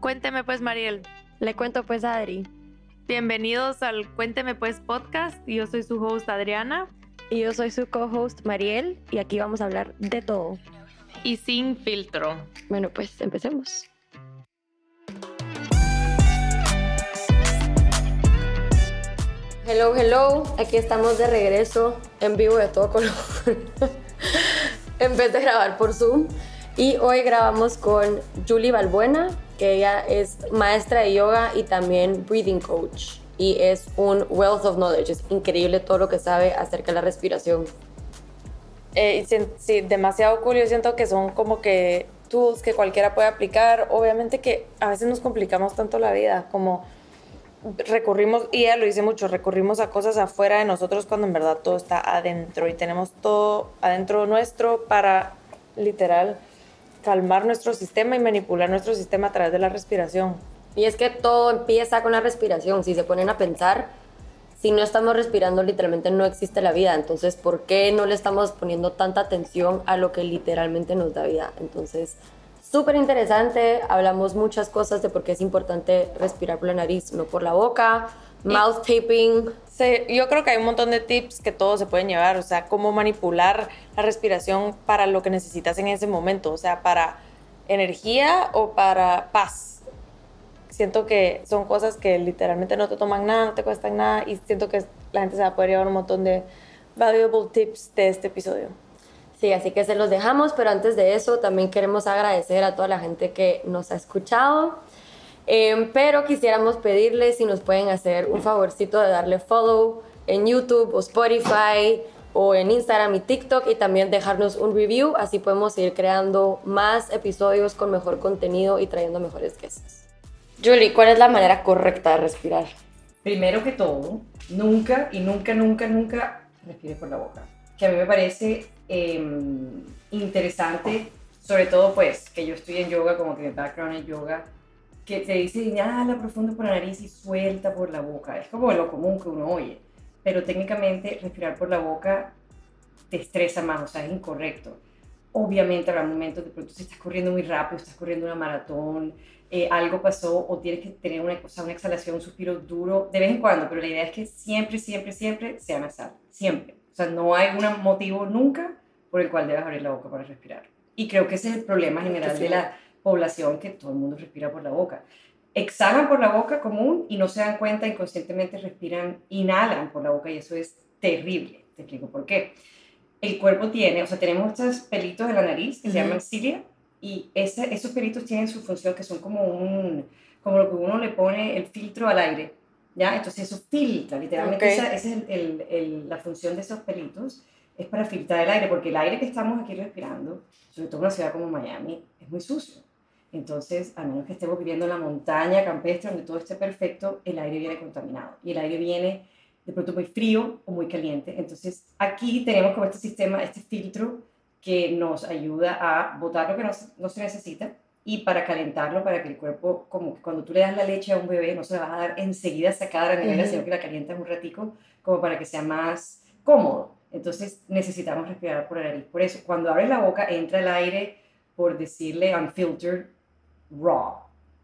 Cuénteme pues, Mariel. Le cuento pues a Adri. Bienvenidos al Cuénteme pues podcast. Yo soy su host Adriana. Y yo soy su co-host Mariel y aquí vamos a hablar de todo. Y sin filtro. Bueno, pues empecemos. Hello, hello. Aquí estamos de regreso en vivo de todo color. en vez de grabar por Zoom. Y hoy grabamos con Julie Balbuena, que ella es maestra de yoga y también breathing coach. Y es un wealth of knowledge. Es increíble todo lo que sabe acerca de la respiración. Eh, sí, demasiado cool. Siento que son como que tools que cualquiera puede aplicar. Obviamente que a veces nos complicamos tanto la vida, como recurrimos, y ella lo dice mucho, recurrimos a cosas afuera de nosotros cuando en verdad todo está adentro y tenemos todo adentro nuestro para literal calmar nuestro sistema y manipular nuestro sistema a través de la respiración. Y es que todo empieza con la respiración. Si se ponen a pensar, si no estamos respirando, literalmente no existe la vida. Entonces, ¿por qué no le estamos poniendo tanta atención a lo que literalmente nos da vida? Entonces, súper interesante. Hablamos muchas cosas de por qué es importante respirar por la nariz, no por la boca. Mouth taping. Sí, yo creo que hay un montón de tips que todos se pueden llevar, o sea, cómo manipular la respiración para lo que necesitas en ese momento, o sea, para energía o para paz. Siento que son cosas que literalmente no te toman nada, no te cuestan nada y siento que la gente se va a poder llevar un montón de valuable tips de este episodio. Sí, así que se los dejamos, pero antes de eso también queremos agradecer a toda la gente que nos ha escuchado Em, pero quisiéramos pedirles si nos pueden hacer un favorcito de darle follow en YouTube o Spotify o en Instagram y TikTok y también dejarnos un review, así podemos seguir creando más episodios con mejor contenido y trayendo mejores guests. Julie, ¿cuál es la manera correcta de respirar? Primero que todo, nunca y nunca, nunca, nunca respire por la boca. Que a mí me parece em, interesante, sobre todo pues que yo estoy en yoga, como que mi background es yoga, que te dice inhala profundo por la nariz y suelta por la boca. Es como lo común que uno oye. Pero técnicamente respirar por la boca te estresa más, o sea, es incorrecto. Obviamente habrá momentos de pronto si estás corriendo muy rápido, estás corriendo una maratón, eh, algo pasó o tienes que tener una, cosa, una exhalación, un suspiro duro de vez en cuando, pero la idea es que siempre, siempre, siempre sea nasal, siempre. O sea, no hay un motivo nunca por el cual debas abrir la boca para respirar. Y creo que ese es el problema general de la población que todo el mundo respira por la boca. Exhalan por la boca común y no se dan cuenta, inconscientemente respiran, inhalan por la boca y eso es terrible. Te explico por qué. El cuerpo tiene, o sea, tenemos estos pelitos de la nariz que se llaman cilia y esos pelitos tienen su función que son como un, como lo que uno le pone el filtro al aire, ¿ya? Entonces eso filtra, literalmente esa, es el, el, la función de esos pelitos es para filtrar el aire, porque el aire que estamos aquí respirando, sobre todo en una ciudad como Miami, es muy sucio. Entonces, a menos que estemos viviendo en la montaña campestre donde todo esté perfecto, el aire viene contaminado y el aire viene de pronto muy frío o muy caliente. Entonces, aquí tenemos como este sistema, este filtro que nos ayuda a botar lo que no, se necesita y para calentarlo, para que el cuerpo, como que cuando tú le das la leche a un bebé, no se la vas a dar enseguida sacada a la nevera, sino que la calientas un ratico, como para que sea más cómodo. Entonces necesitamos respirar por la nariz. Por eso, cuando abres la boca, entra el aire, por decirle unfiltered, raw,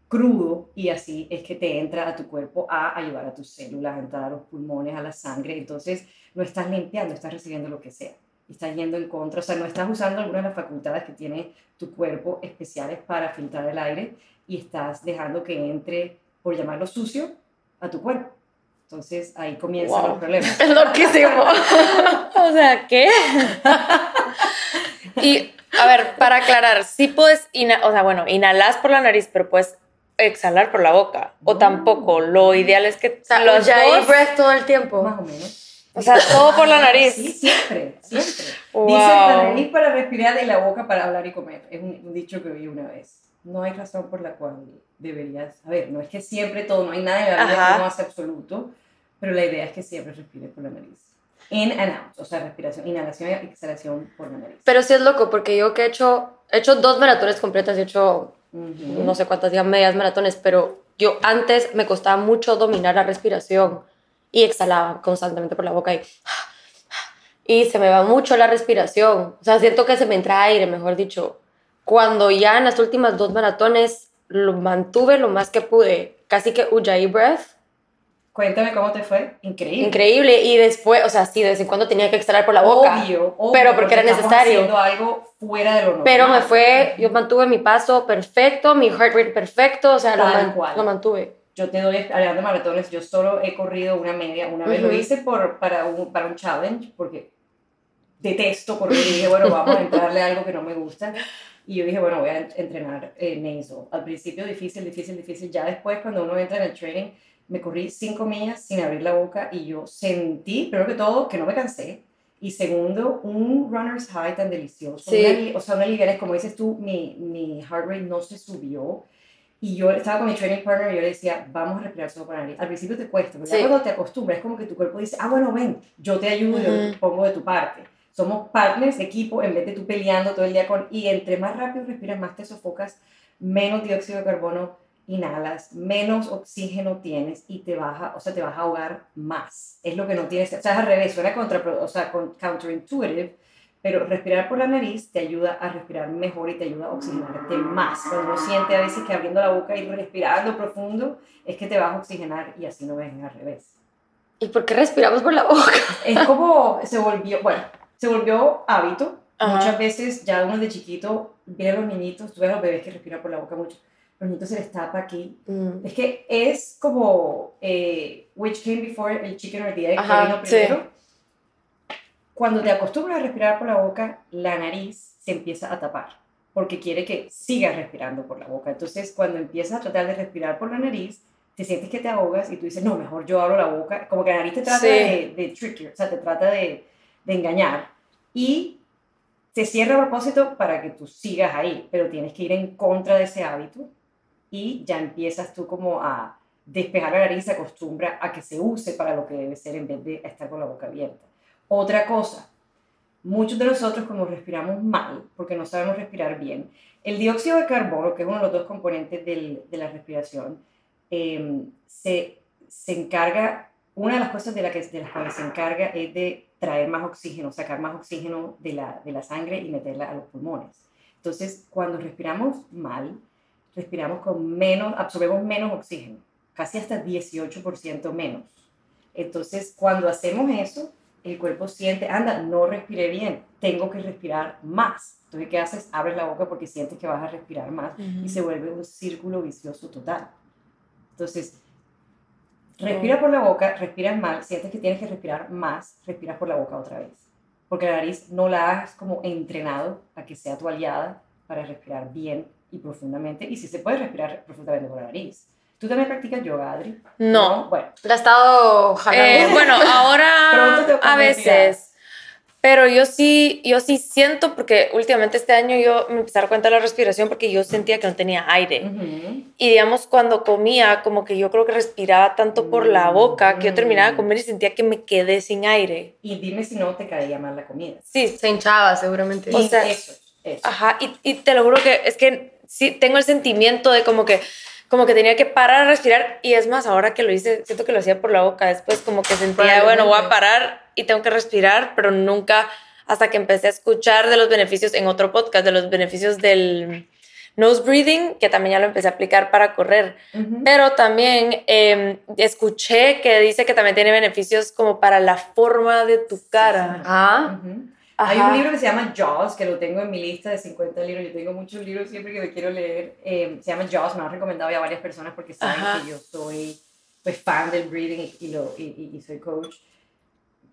crudo, y así es que te entra a tu cuerpo a ayudar a tus células, a entrar a los pulmones, a la sangre. Entonces, no estás limpiando, estás recibiendo lo que sea. Estás yendo en contra, o sea, no estás usando algunas de las facultades que tiene tu cuerpo especiales para filtrar el aire y estás dejando que entre, por llamarlo sucio, a tu cuerpo. Entonces ahí comienzan los problemas. Es loquísimo. o sea, ¿qué? y a ver, para aclarar, sí puedes, o sea, bueno, inhalas por la nariz, pero puedes exhalar por la boca. O tampoco. Lo ideal es que o sea, los ya dos, breath todo el tiempo. Más o menos. O sea, todo por la nariz. Sí, siempre, siempre. Wow. Dicen la nariz para respirar y la boca para hablar y comer. Es un, dicho que oí una vez. No hay razón por la cual deberías. A ver, no es que siempre todo, no hay nada en la vida que no hace absoluto, pero la idea es que siempre respires por la nariz. In and out, o sea, respiración, inhalación y exhalación por la nariz. Pero sí es loco, porque yo que he hecho, he hecho dos maratones completas, he hecho no sé cuántas días, medias maratones, pero yo antes me costaba mucho dominar la respiración y exhalaba constantemente por la boca y, y se me va mucho la respiración. O sea, siento que se me entra aire, mejor dicho. Cuando ya en las últimas dos maratones lo mantuve lo más que pude, casi que Ujjayi breath. Cuéntame cómo te fue. Increíble. Increíble. Y después, o sea, sí, de vez en cuando tenía que extraer por la boca. Obvio, obvio, pero porque, era necesario. haciendo algo fuera de lo normal. Pero me fue, yo mantuve mi paso perfecto, mi heart rate perfecto, o sea, lo, man- lo mantuve. Yo te doy, hablando de maratones, yo solo he corrido una media. Una vez lo hice por, para, un, para un challenge, porque detesto correr. Y dije, bueno, vamos a entrarle a algo que no me gusta. Y yo dije, bueno, voy a en- entrenar eh, nasal. Al principio difícil, difícil, difícil. Ya después, cuando uno entra en el training, me corrí cinco millas sin abrir la boca y yo sentí, primero que todo, que no me cansé. Y segundo, un runner's high tan delicioso. Sí. Una o sea, una livianez, como dices tú, mi, mi heart rate no se subió. Y yo estaba con mi training partner y yo le decía, vamos a respirar solo la nariz. Al principio te cuesta, pero ya Sí. cuando te acostumbras, es como que tu cuerpo dice, ah, bueno, ven, yo te ayudo, yo Ujú. pongo de tu parte. Somos partners, equipo, en vez de tú peleando todo el día con... Y entre más rápido respiras, más te sofocas, menos dióxido de carbono inhalas, menos oxígeno tienes y te baja, o sea, te vas a ahogar más. Es lo que no tienes, o sea, es al revés, suena contra, o sea, con- counterintuitive, pero respirar por la nariz te ayuda a respirar mejor y te ayuda a oxigenarte más. Cuando uno siente a veces que abriendo la boca y respirando profundo, es que te vas a oxigenar y así no ves al revés. ¿Y por qué respiramos por la boca? Es como se volvió, bueno, se volvió hábito. Ajá. Muchas veces ya uno de chiquito, vienen los niñitos, tú ves a los bebés que respiran por la boca mucho, los niñitos se les tapa aquí. Mm. Es que es como eh, Which Came Before, el Chicken or the Egg, que Ajá, vino sí. Cuando te acostumbras a respirar por la boca, la nariz se empieza a tapar, porque quiere que sigas respirando por la boca. Entonces, cuando empiezas a tratar de respirar por la nariz, te sientes que te ahogas y tú dices, no, mejor yo abro la boca. Como que la nariz te trata Sí. de, de o sea, te trata de, de engañar. Y se cierra a propósito para que tú sigas ahí, pero tienes que ir en contra de ese hábito y ya empiezas tú como a despejar la nariz, se acostumbra a que se use para lo que debe ser en vez de estar con la boca abierta. Otra cosa, muchos de nosotros como respiramos mal, porque no sabemos respirar bien, el dióxido de carbono, que es uno de los dos componentes del- de la respiración, eh, se, se encarga, una de las cosas de, la que, de las cuales se encarga es de traer más oxígeno, sacar más oxígeno de la, de la sangre y meterla a los pulmones. Entonces, cuando respiramos mal, respiramos con menos, absorbemos menos oxígeno, casi hasta 18% menos. Entonces, cuando hacemos eso, el cuerpo siente, anda, no respiré bien, tengo que respirar más. Entonces, ¿qué haces? Abres la boca porque sientes que vas a respirar más y se vuelve un círculo vicioso total. Entonces, respira por la boca, respiras mal, sientes que tienes que respirar más, respiras por la boca otra vez. Porque la nariz no la has como entrenado a que sea tu aliada para respirar bien y profundamente. Y si se puede respirar profundamente por la nariz. ¿Tú también practicas yoga, Adri? No. Bueno, La he estado jalando. Eh, bueno, ahora a veces. Pero yo sí, yo sí siento, porque últimamente este año yo me empecé a dar cuenta de la respiración porque yo sentía que no tenía aire. ujú. Y digamos, cuando comía, como que yo creo que respiraba tanto por la boca que yo terminaba de comer y sentía que me quedé sin aire. y dime si no te caía mal la comida. Sí, Se hinchaba seguramente. O sea, eso, eso. Ajá, y, y te lo juro que es que sí tengo el sentimiento de como que como que tenía que parar a respirar y es más, ahora que lo hice, siento que lo hacía por la boca, después como que sentía, bueno, voy a parar y tengo que respirar, pero nunca hasta que empecé a escuchar de los beneficios en otro podcast, de los beneficios del nose breathing, que también ya lo empecé a aplicar para correr. Pero también eh, escuché que dice que también tiene beneficios como para la forma de tu cara. Ah, Ujú. Hay Ajá. un libro que se llama Jaws, que lo tengo en mi lista de 50 libros. Yo tengo muchos libros siempre que me quiero leer. Eh, se llama Jaws, me lo han recomendado ya varias personas porque saben Ajá. que yo soy pues, fan del breathing y, lo, y, y- y soy coach.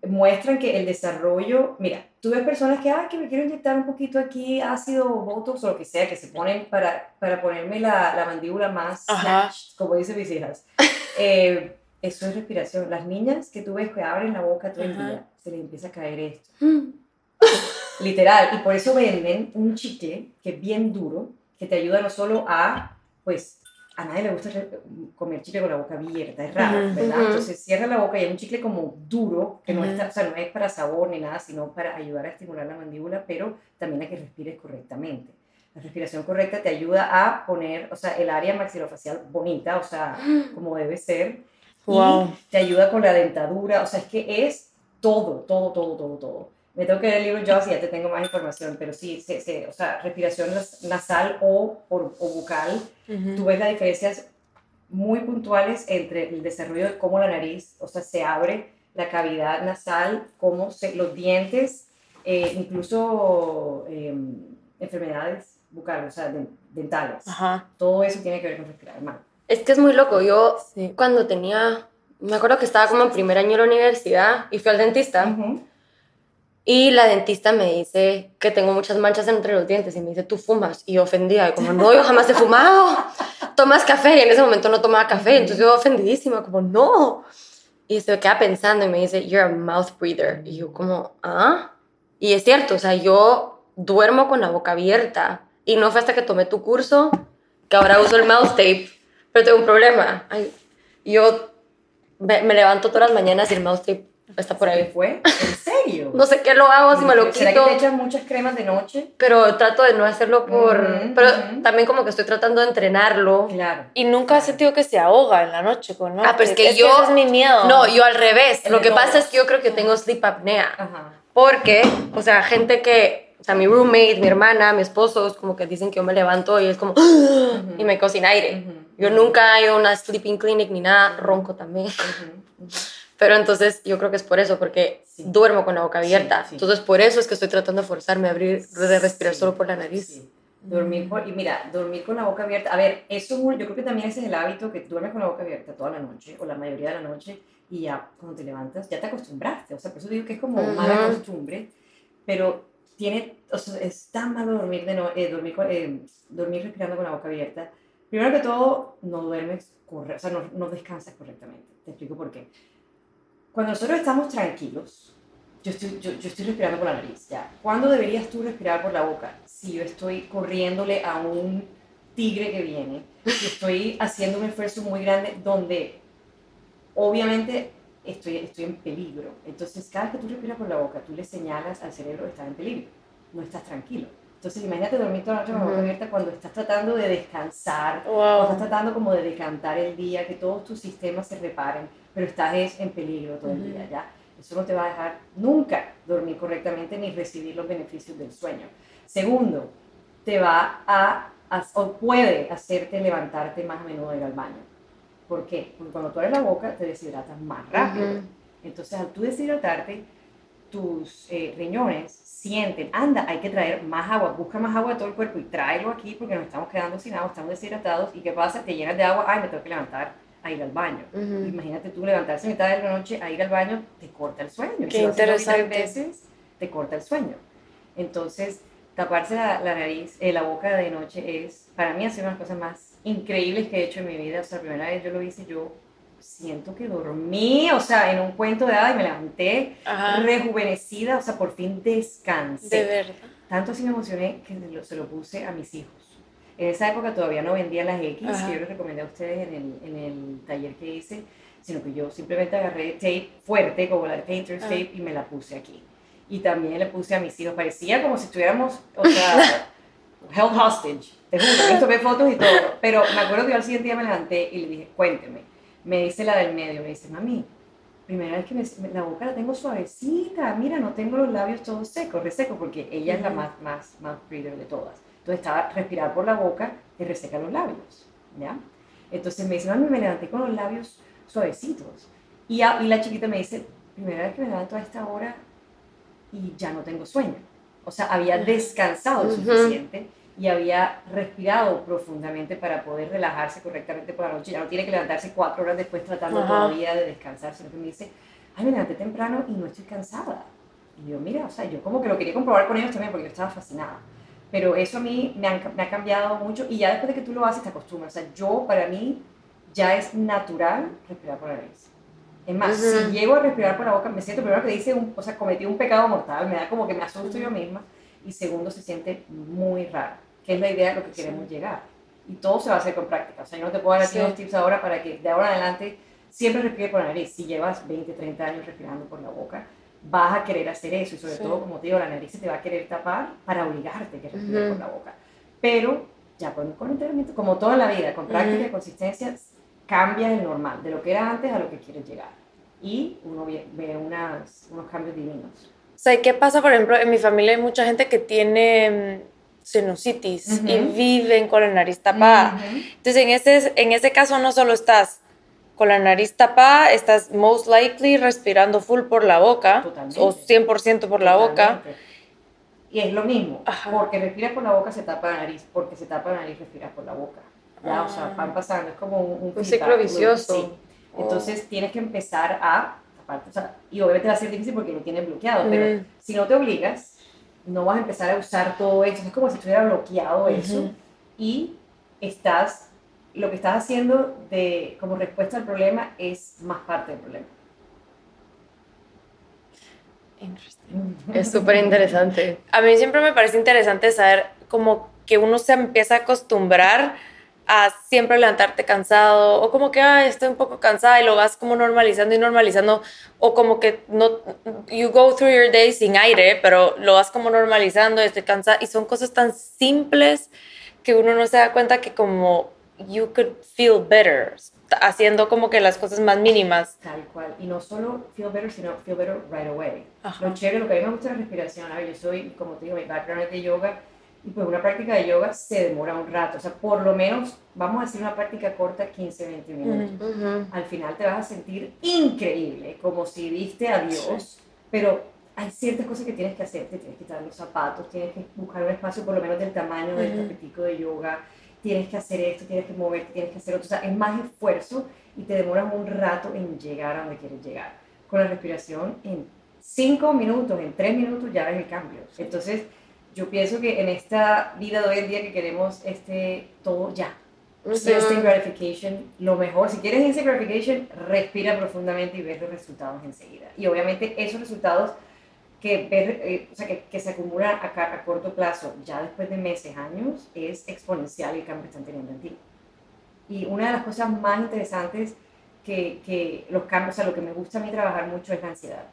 Muestran que el desarrollo, mira, tú ves personas que, ah, que me quiero inyectar un poquito aquí ácido botox o lo que sea, que se ponen para, para ponerme la, la mandíbula más snatched, como dicen mis hijas. Eh, eso es respiración. Las niñas que tú ves que abren la boca todo el Ajá. día, se les empieza a caer esto. Mm. Literal, y por eso venden un chicle que es bien duro, que te ayuda no solo a, pues, a nadie le gusta comer chicle con la boca abierta, es raro. ¿verdad? Ujú. Entonces cierra la boca y hay un chicle como duro, que no, Ujú. está, o sea, no es para sabor ni nada, sino para ayudar a estimular la mandíbula, pero también a que respires correctamente. La respiración correcta te ayuda a poner, o sea, el área maxilofacial bonita, o sea, como debe ser, Wow. y te ayuda con la dentadura, o sea, es que es todo, todo, todo, todo, todo. Me tengo que leer el libro yo, así ya te tengo más información, pero sí, se, se, o sea, respiración nas- nasal o, o, o bucal, tú ves las diferencias muy puntuales entre el desarrollo de cómo la nariz, o sea, se abre la cavidad nasal, cómo se, los dientes, eh, incluso eh, enfermedades bucales, o sea, de- dentales. Ajá. Todo eso tiene que ver con respirar mal. Es que es muy loco. Yo Sí. cuando tenía, me acuerdo que estaba como en primer año de la universidad y fui al dentista Ujú. Y la dentista me dice que tengo muchas manchas entre los dientes y me dice, tú fumas. Y yo ofendida, y como, no, yo jamás he fumado. Tomas café y en ese momento no tomaba café, entonces yo ofendidísima, como, no. Y se queda pensando y me dice, you're a mouth breather. Y yo como, ah. Y es cierto, o sea, yo duermo con la boca abierta. Y no fue hasta que tomé tu curso que ahora uso el mouth tape. Pero tengo un problema. Yo me, me levanto todas las mañanas y el mouth tape está por ¿Se te ahí. fue? ¿En serio? No sé qué lo hago, si me lo ¿Será quito. que te echas muchas cremas de noche? Pero trato de no hacerlo por... Ujú, pero ujú. también como que estoy tratando de entrenarlo. Claro. Y nunca has sentido que se ahoga en la noche con ¿no? Ah, pero es que yo- ese es mi miedo. No, yo al revés. El Lo que pasa es que yo creo que tengo sleep apnea. Ajá. Porque, o sea, gente que, o sea, mi roommate, mi hermana, mi esposo, es como que dicen que yo me levanto y es como, y me quedo sin aire. Yo nunca he ido a una sleeping clinic ni nada, ronco también. Pero entonces yo creo que es por eso, porque Sí. duermo con la boca abierta. Sí, sí. Entonces por eso es que estoy tratando de forzarme a abrir, de respirar solo por la nariz. Dormir por, y mira, dormir con la boca abierta. A ver, eso yo creo que también ese es el hábito que duermes con la boca abierta toda la noche o la mayoría de la noche y ya cuando te levantas ya te acostumbraste. O sea, por eso digo que es como Ujú. mala costumbre, pero tiene, o sea, es tan malo dormir, de no, eh, dormir, con- eh, dormir respirando con la boca abierta. Primero que todo, no duermes, corre, o sea, no, no descansas correctamente. Te explico por qué. Cuando nosotros estamos tranquilos, yo estoy, yo, yo estoy respirando por la nariz, ya. ¿Cuándo deberías tú respirar por la boca? Si yo estoy corriéndole a un tigre que viene, y estoy haciendo un esfuerzo muy grande donde obviamente estoy, estoy en peligro. Entonces, cada vez que tú respiras por la boca, tú le señalas al cerebro que estás en peligro, no estás tranquilo. Entonces, imagínate dormir toda la noche con la boca abierta cuando estás tratando de descansar, Wow. cuando estás tratando como de decantar el día, que todos tus sistemas se reparen, pero estás es en peligro todo el día, ¿ya? Eso no te va a dejar nunca dormir correctamente ni recibir los beneficios del sueño. Segundo, te va a, a- o puede hacerte levantarte más a menudo ir al baño. ¿Por qué? Porque cuando tú abres la boca te deshidratas más rápido. Ujú. Entonces, al tú deshidratarte, tus eh, riñones sienten, anda, hay que traer más agua, busca más agua de todo el cuerpo y tráelo aquí porque nos estamos quedando sin agua, estamos deshidratados. ¿Y qué pasa? Te llenas de agua, ay, me tengo que levantar a ir al baño. Imagínate tú levantarse a mitad de la noche a ir al baño, te corta el sueño. Qué si y tres interesante. veces, te corta el sueño. Entonces, taparse la, la nariz, eh, la boca de noche es, para mí, ha sido una de las cosas más increíbles que he hecho en mi vida. O sea, la primera vez yo lo hice, yo siento que dormí, o sea, en un cuento de hadas y me levanté Ajá. rejuvenecida, o sea, por fin descansé. De verdad. Tanto así me emocioné que se lo, se lo puse a mis hijos. En esa época todavía no vendía las X, Ajá. que yo les recomendé a ustedes en el, en el taller que hice, sino que yo simplemente agarré tape fuerte, como la de Painter's Ah. Tape, y me la puse aquí. Y también le puse a mis hijos, parecía como si estuviéramos, o sea, held hostage, te juro, yo tomé fotos y todo. Pero me acuerdo que yo al siguiente día me levanté y le dije, cuénteme. Me dice la del medio, me dice, mami, primera vez que me, la boca la tengo suavecita, mira, no tengo los labios todos secos, resecos, porque ella es la más, más, más breather de todas. Entonces estaba respirar por la boca y reseca los labios, ¿ya? Entonces me dice, mami, me levanté con los labios suavecitos. Y, a- y la chiquita me dice, primera vez que me levanto a esta hora y ya no tengo sueño. O sea, había descansado lo Ujú. suficiente y había respirado profundamente para poder relajarse correctamente por la noche. Ya no tiene que levantarse cuatro horas después tratando Ajá. todavía de descansar, sino que me dice, ay, me levanté temprano y no estoy cansada. Y yo, mira, o sea, yo como que lo quería comprobar con ellos también porque yo estaba fascinada. Pero eso a mí me, han- me ha cambiado mucho y ya después de que tú lo haces te acostumbras. O sea, yo, para mí, ya es natural respirar por la nariz. Es más, Ujú. si llego a respirar por la boca, me siento primero que dice, un, o sea, cometí un pecado mortal, me da como que me asusto yo misma. Y segundo, se siente muy raro, que es la idea de lo que queremos llegar. Y todo se va a hacer con práctica. O sea, yo no te puedo dar aquí Sí. unos tips ahora para que de ahora en adelante siempre respire por la nariz. Si llevas 20, 30 años respirando por la boca, vas a querer hacer eso. Y sobre Sí. todo, como te digo, la nariz se te va a querer tapar para obligarte que respires Ujú. por la boca. Pero ya con, con entrenamiento, como todo en la vida, con práctica y Ujú. consistencia, cambia el normal, de lo que era antes a lo que quieres llegar. Y uno ve, ve unas, unos cambios divinos. sea, ¿qué pasa, por ejemplo, en mi familia hay mucha gente que tiene mm, sinusitis y viven con la nariz tapada. Entonces, en ese, en ese caso no solo estás con la nariz tapada, estás most likely respirando full por la boca o 100% por la boca. Y es lo mismo, porque respiras por la boca se tapa la nariz, porque se tapa la nariz respiras por la boca. Ya, o sea, van ah. pasando, es como un, un, ciclo vicioso. Entonces tienes que empezar a, aparte, o sea, y obviamente va a ser difícil porque lo tienes bloqueado, pero si no te obligas, no vas a empezar a usar todo eso, es como si estuviera bloqueado eso y estás, lo que estás haciendo de, como respuesta al problema es más parte del problema. Es súper interesante. A mí siempre me parece interesante saber como que uno se empieza a acostumbrar a siempre levantarte cansado o como que Ay, estoy un poco cansada y lo vas como normalizando y normalizando o como que no you go through your day sin aire pero lo vas como normalizando estoy cansada y son cosas tan simples que uno no se da cuenta que como you could feel better haciendo como que las cosas más mínimas. Tal cual. Y no solo feel better, sino feel better right away. Lo chévere, lo que a mí me gusta es la respiración. A ver, yo soy, como te digo, mi background es de yoga. Y pues una práctica de yoga se demora un rato. O sea, por lo menos, vamos a hacer una práctica corta, 15, 20 minutos. Al final te vas a sentir increíble, como si viste a Dios. Pero hay ciertas cosas que tienes que hacer. Te tienes que quitar los zapatos, tienes que buscar un espacio por lo menos del tamaño del tapetico de yoga tienes que hacer esto, tienes que moverte, tienes que hacer otro. O sea, es más esfuerzo y te demoras un rato en llegar a donde quieres llegar. Con la respiración, en cinco minutos, en tres minutos ya ves el cambio. Entonces, yo pienso que en esta vida de hoy en día que queremos este, todo ya. Instant gratification, lo mejor, si quieres instant gratification, respira profundamente y ves los resultados enseguida. Y obviamente esos resultados que, eh, o sea, que, que, se acumula a, a, corto plazo, ya después de meses, años, es exponencial el cambio que están teniendo en ti. Y una de las cosas más interesantes que, que los cambios, o sea, lo que me gusta a mí trabajar mucho es la ansiedad.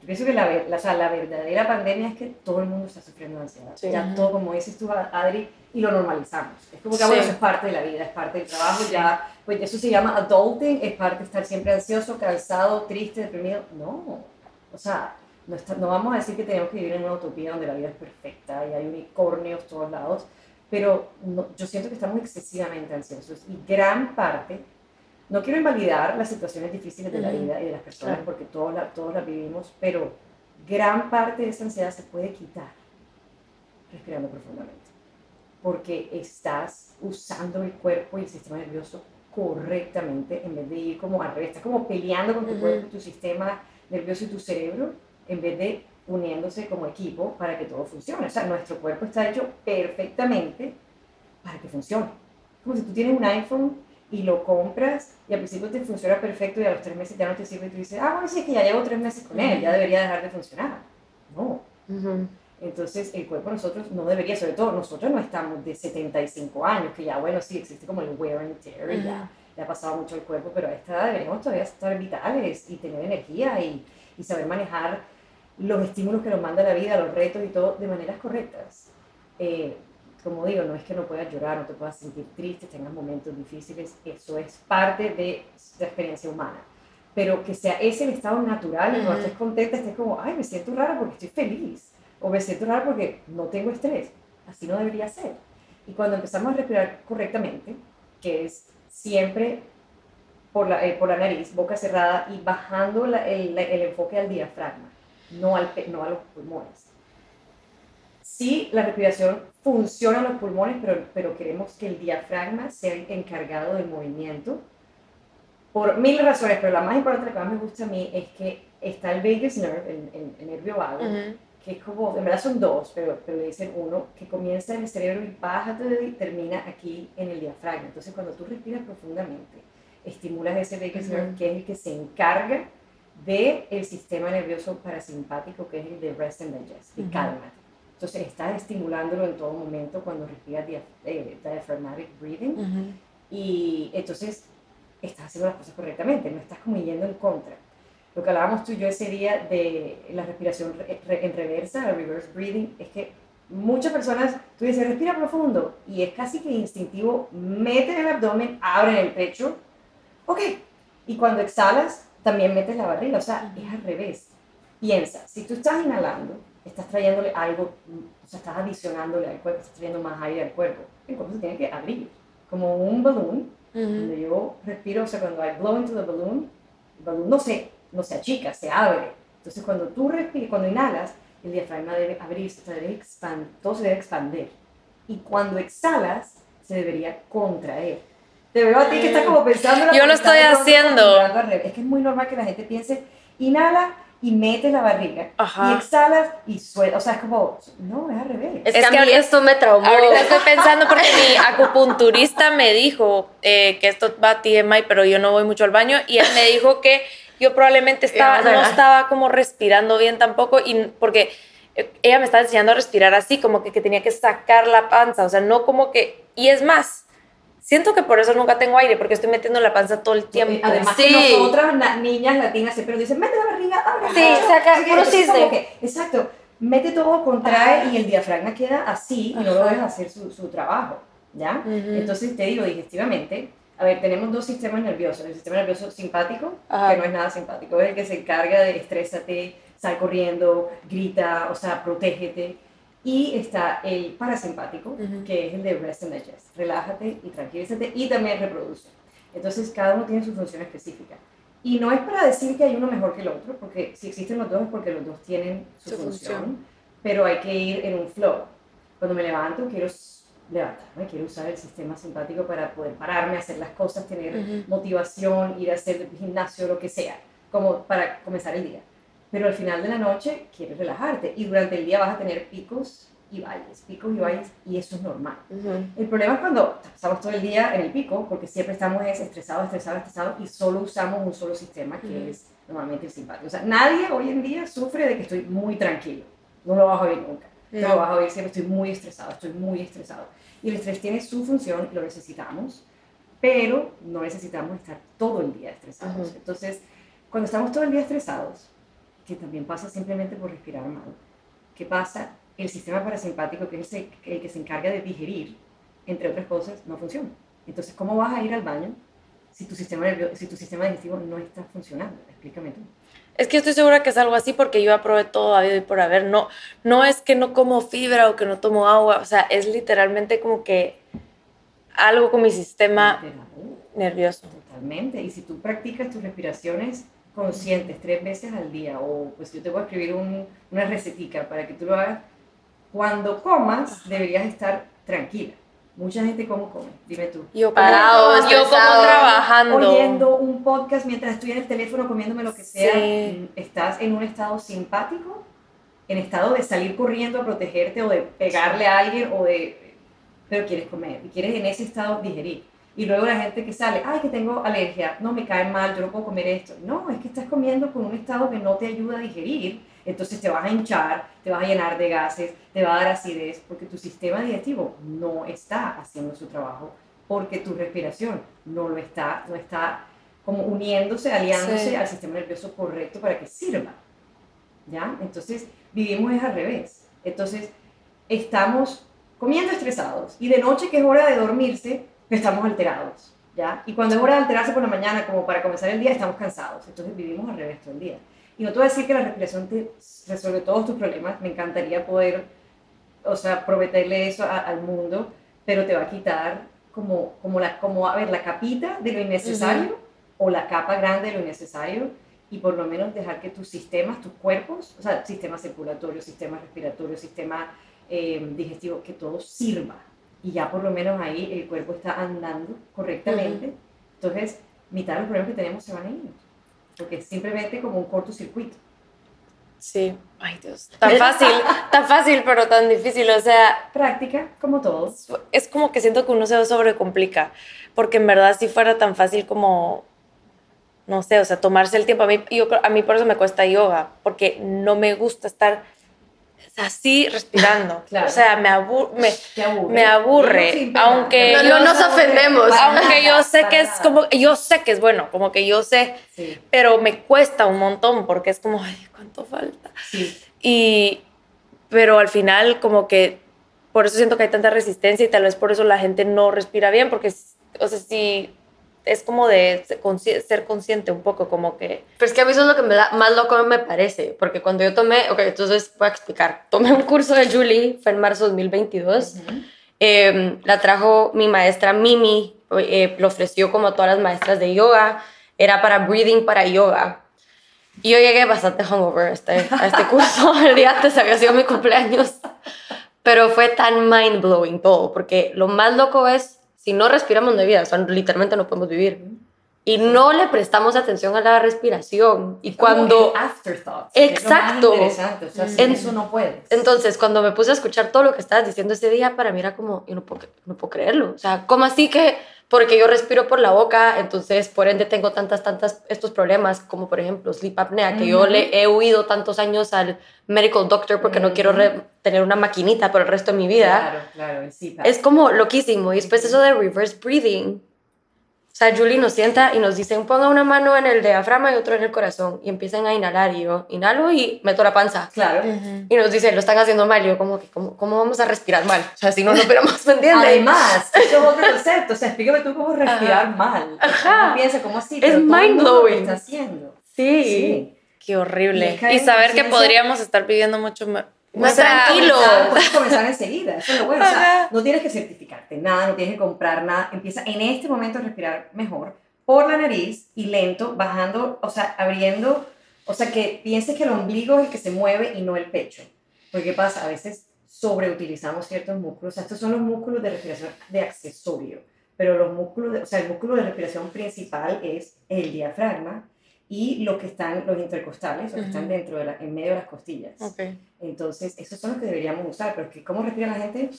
Yo pienso que la, la, o sea, la verdadera pandemia es que todo el mundo está sufriendo de ansiedad. Ya todo, como dices tú, Adri, y lo normalizamos. Es como que, bueno, eso es parte de la vida, es parte del trabajo, ya, pues eso se llama adulting, es parte de estar siempre ansioso, cansado, triste, deprimido. No, o sea, no, vamos a decir que tenemos que vivir en una utopía donde la vida es perfecta y hay unicornios todos lados, pero yo siento que estamos excesivamente ansiosos y gran parte, no quiero invalidar las situaciones difíciles de la vida y de las personas porque todos, la, todos las vivimos, pero gran parte de esa ansiedad se puede quitar respirando profundamente, porque estás usando el cuerpo y el sistema nervioso correctamente en vez de ir como al revés, estás como peleando con tu cuerpo tu sistema nervioso y tu cerebro en vez de uniéndose como equipo para que todo funcione. O sea, nuestro cuerpo está hecho perfectamente para que funcione. Como si tú tienes un iPhone y lo compras y al principio te funciona perfecto y a los tres meses ya no te sirve y tú dices, ah, bueno, sí, es que ya llevo tres meses con él, ya debería dejar de funcionar. No. Entonces, el cuerpo nosotros no debería, sobre todo nosotros no estamos de 75 años, que ya, bueno, sí, existe como el wear and tear, y ya le ha pasado mucho el cuerpo, pero a esta edad deberíamos todavía estar vitales y tener energía y, y saber manejar los estímulos que nos manda la vida, los retos y todo, de maneras correctas. Eh, como digo, no es que no puedas llorar, no te puedas sentir triste, tengas momentos difíciles, eso es parte de la experiencia humana. Pero que sea ese el estado natural y cuando estés contenta, estés como, ay, me siento rara porque estoy feliz, o me siento rara porque no tengo estrés. Así no debería ser. Y cuando empezamos a respirar correctamente, que es siempre por la, eh, por la nariz, boca cerrada y bajando el, el enfoque al diafragma no, al, no a los pulmones. Sí, la respiración funciona en los pulmones, pero, pero queremos que el diafragma sea el encargado del movimiento por mil razones, pero la más importante que más me gusta a mí es que está el vagus nerve, el, nervio vago, que es como, en verdad son dos, pero, pero le dicen uno, que comienza en el cerebro y baja y termina aquí en el diafragma. Entonces, cuando tú respiras profundamente, estimulas ese vagus nerve, que es el que se encarga de el sistema nervioso parasimpático, que es el de rest and digest, y calma. Entonces, estás estimulándolo en todo momento cuando respiras eh, diaphragmatic breathing. Y entonces, estás haciendo las cosas correctamente, no estás como yendo en contra. Lo que hablábamos tú y yo ese día de la respiración en reversa, el reverse breathing, es que muchas personas, tú dices, respira profundo, y es casi que instintivo, mete el abdomen, abre el pecho, ok, y cuando exhalas, también metes la barriga, o sea, es al revés. Piensa, si tú estás inhalando, estás trayéndole algo, o sea, estás adicionándole al cuerpo, estás trayendo más aire al cuerpo. El cuerpo se tiene que abrir, como un balón, donde yo respiro, o sea, cuando I blow into the balloon, el balón no se, no se achica, se abre. Entonces, cuando tú respiras, cuando inhalas, el diafragma debe abrirse, se debe expandir, todo se debe expandir. Y cuando exhalas, se debería contraer. Te veo a ti que estás como pensando. Yo lo estoy haciendo. Es que es muy normal que la gente piense, inhala y metes la barriga Ajá. y exhalas y suelta. O sea, es como, no, es al revés. Es, Es que que a mí esto me traumó. Ahorita estoy pensando porque mi acupunturista me dijo eh, que esto va a TMI, pero yo no voy mucho al baño y él me dijo que yo probablemente estaba, no estaba como respirando bien tampoco y porque eh, ella me estaba enseñando a respirar así, como que, que tenía que sacar la panza, o sea, no como que, y es más, siento que por eso nunca tengo aire, porque estoy metiendo la panza todo el tiempo. Además Sí. nosotras, na- niñas latinas, siempre dicen, mete la barriga, abre. Sí, abre". saca puro cisne. Exacto, mete todo, contrae y el diafragma queda así y no lo Ajá. deja hacer su, su trabajo, ¿ya? Ujú. Entonces te digo, digestivamente, a ver, tenemos dos sistemas nerviosos, el sistema nervioso simpático, Ajá. que no es nada simpático, es el que se encarga de estrésate, sal corriendo, grita, o sea, protégete. Y está el parasimpático, que es el de rest and digest. Relájate y tranquilízate y también reproduce. Entonces, cada uno tiene su función específica. Y no es para decir que hay uno mejor que el otro, porque si existen los dos es porque los dos tienen su, Su función, función. pero hay que ir en un flow. Cuando me levanto, quiero levantarme, quiero usar el sistema simpático para poder pararme, hacer las cosas, tener motivación, ir a hacer gimnasio, lo que sea, como para comenzar el día. Pero al final de la noche quieres relajarte y durante el día vas a tener picos y valles, picos y valles, y eso es normal. Ujú. El problema es cuando pasamos todo el día en el pico, porque siempre estamos es estresados, estresados, estresados, y solo usamos un solo sistema, que Ujú. es normalmente el simpático. O sea, nadie hoy en día sufre de que estoy muy tranquilo. No lo vas a oír nunca. Te No. lo vas a oír siempre, estoy muy estresado, estoy muy estresado. Y el estrés tiene su función, lo necesitamos, pero no necesitamos estar todo el día estresados. Entonces, cuando estamos todo el día estresados, que también pasa simplemente por respirar mal, ¿qué pasa? El sistema parasimpático, que es el, el que se encarga de digerir, entre otras cosas, no funciona. Entonces, ¿cómo vas a ir al baño si tu sistema, si tu sistema digestivo no está funcionando? Explícame tú. Es que estoy segura que es algo así porque yo aprobé todo habido y por haber. No, no es que no como fibra o que no tomo agua, o sea, es literalmente como que algo con mi sistema Literal. nervioso. Totalmente. Y si tú practicas tus respiraciones conscientes tres veces al día, o pues yo te voy a escribir un- una recetica para que tú lo hagas, cuando comas deberías estar tranquila. Mucha gente cómo come, dime tú. Yo como, Parado, yo como trabajando. Oyendo un podcast mientras estoy en el teléfono comiéndome lo que sea, Sí. estás en un estado simpático, en estado de salir corriendo a protegerte o de pegarle a alguien o de... Pero quieres comer y quieres en ese estado digerir. Y luego la gente que sale, ay, que tengo alergia, no me cae mal, yo no puedo comer esto. No, es que estás comiendo con un estado que no te ayuda a digerir, entonces te vas a hinchar, te vas a llenar de gases, te va a dar acidez, porque tu sistema digestivo no está haciendo su trabajo, porque tu respiración no lo está, no está como uniéndose, aliándose Sí. al sistema nervioso correcto para que sirva. ¿Ya? Entonces, vivimos es al revés. Entonces, estamos comiendo estresados y de noche que es hora de dormirse, estamos alterados, ¿ya? Y cuando es hora de alterarse por la mañana, como para comenzar el día, estamos cansados. Entonces, vivimos al revés todo el día. Y no te voy a decir que la respiración te resuelve todos tus problemas, me encantaría poder, o sea, prometerle eso a- al mundo, pero te va a quitar como, como, la, como, a ver, la capita de lo innecesario o la capa grande de lo innecesario y por lo menos dejar que tus sistemas, tus cuerpos, o sea, sistema circulatorio, sistema respiratorio, sistema eh, digestivo, que todo sirva. Y ya por lo menos ahí el cuerpo está andando correctamente. Entonces, mitad de los problemas que tenemos se van a ir. Porque es simplemente como un cortocircuito. Sí, ay Dios, tan fácil, tan fácil, pero tan difícil. O sea, Práctica, como todo. es como que siento que uno se sobrecomplica, porque en verdad si fuera tan fácil como, no sé, o sea, tomarse el tiempo. A mí, yo, a mí por eso me cuesta yoga, porque no me gusta estar así respirando. Claro. O sea, me, abu- me, aburre. me aburre, No, aunque No, no nos ofendemos. aunque yo sé que es como, yo sé que es bueno, como que yo sé, Sí, pero me cuesta un montón porque es como, ay, ¿cuánto falta? sí. Y, pero al final como que por eso siento que hay tanta resistencia y tal vez por eso la gente no respira bien, porque, o sea, si es como de ser consciente un poco, como que... Pero es que a mí eso es lo que me da más loco me parece, porque cuando yo tomé, ok, entonces voy a explicar, tomé un curso de Julie, fue en marzo de 2022, em, la trajo mi maestra Mimi, eh, lo ofreció como a todas las maestras de yoga, era para breathing, para yoga. Y yo llegué bastante hungover a este, a este curso, el día antes había sido mi cumpleaños, pero fue tan mind blowing todo, porque lo más loco es si no respiramos de vida, o sea, literalmente no podemos vivir. Y no le prestamos atención a la respiración. Y cuando... Exacto. O sea, eso no puedes. Entonces, cuando me puse a escuchar todo lo que estabas diciendo ese día, para mí era como, yo no puedo, no puedo creerlo. O sea, ¿cómo así que porque yo respiro por la boca, entonces por ende tengo tantas, tantas, estos problemas, como por ejemplo sleep apnea, que yo le he huido tantos años al medical doctor porque no quiero tener una maquinita por el resto de mi vida. Claro, claro, el Es como loquísimo. Y después eso de reverse breathing, sea, Julie nos sienta y nos dicen, ponga una mano en el diafragma y otro en el corazón. Y empiezan a inhalar y yo inhalo y meto la panza. Claro. Y nos dicen, lo están haciendo mal. Y yo como que, ¿cómo, ¿cómo vamos a respirar mal? O sea, si no, no esperamos, ¿me entiendes? Además, eso es otro concepto. O sea, explícame tú cómo respirar mal. Ajá. piensa, ¿cómo así? Es mind blowing. Lo está haciendo. Sí. sí. Qué horrible. Y, saber que podríamos estar pidiendo mucho más tranquilo. Puedes comenzar enseguida, eso es lo bueno. O sea, no tienes que certificarte nada, no tienes que comprar nada. Empieza en este momento a respirar mejor por la nariz y lento, bajando, o sea, abriendo, o sea, que pienses que el ombligo es el que se mueve y no el pecho. Porque ¿qué pasa? A veces sobreutilizamos ciertos músculos. O sea, estos son los músculos de respiración de accesorio, pero los músculos, o sea, el músculo de respiración principal es el diafragma y los que están, los intercostales, los que están dentro de la, en medio de las costillas. Okay. Entonces, esos son los que deberíamos usar, pero que ¿cómo respira la gente?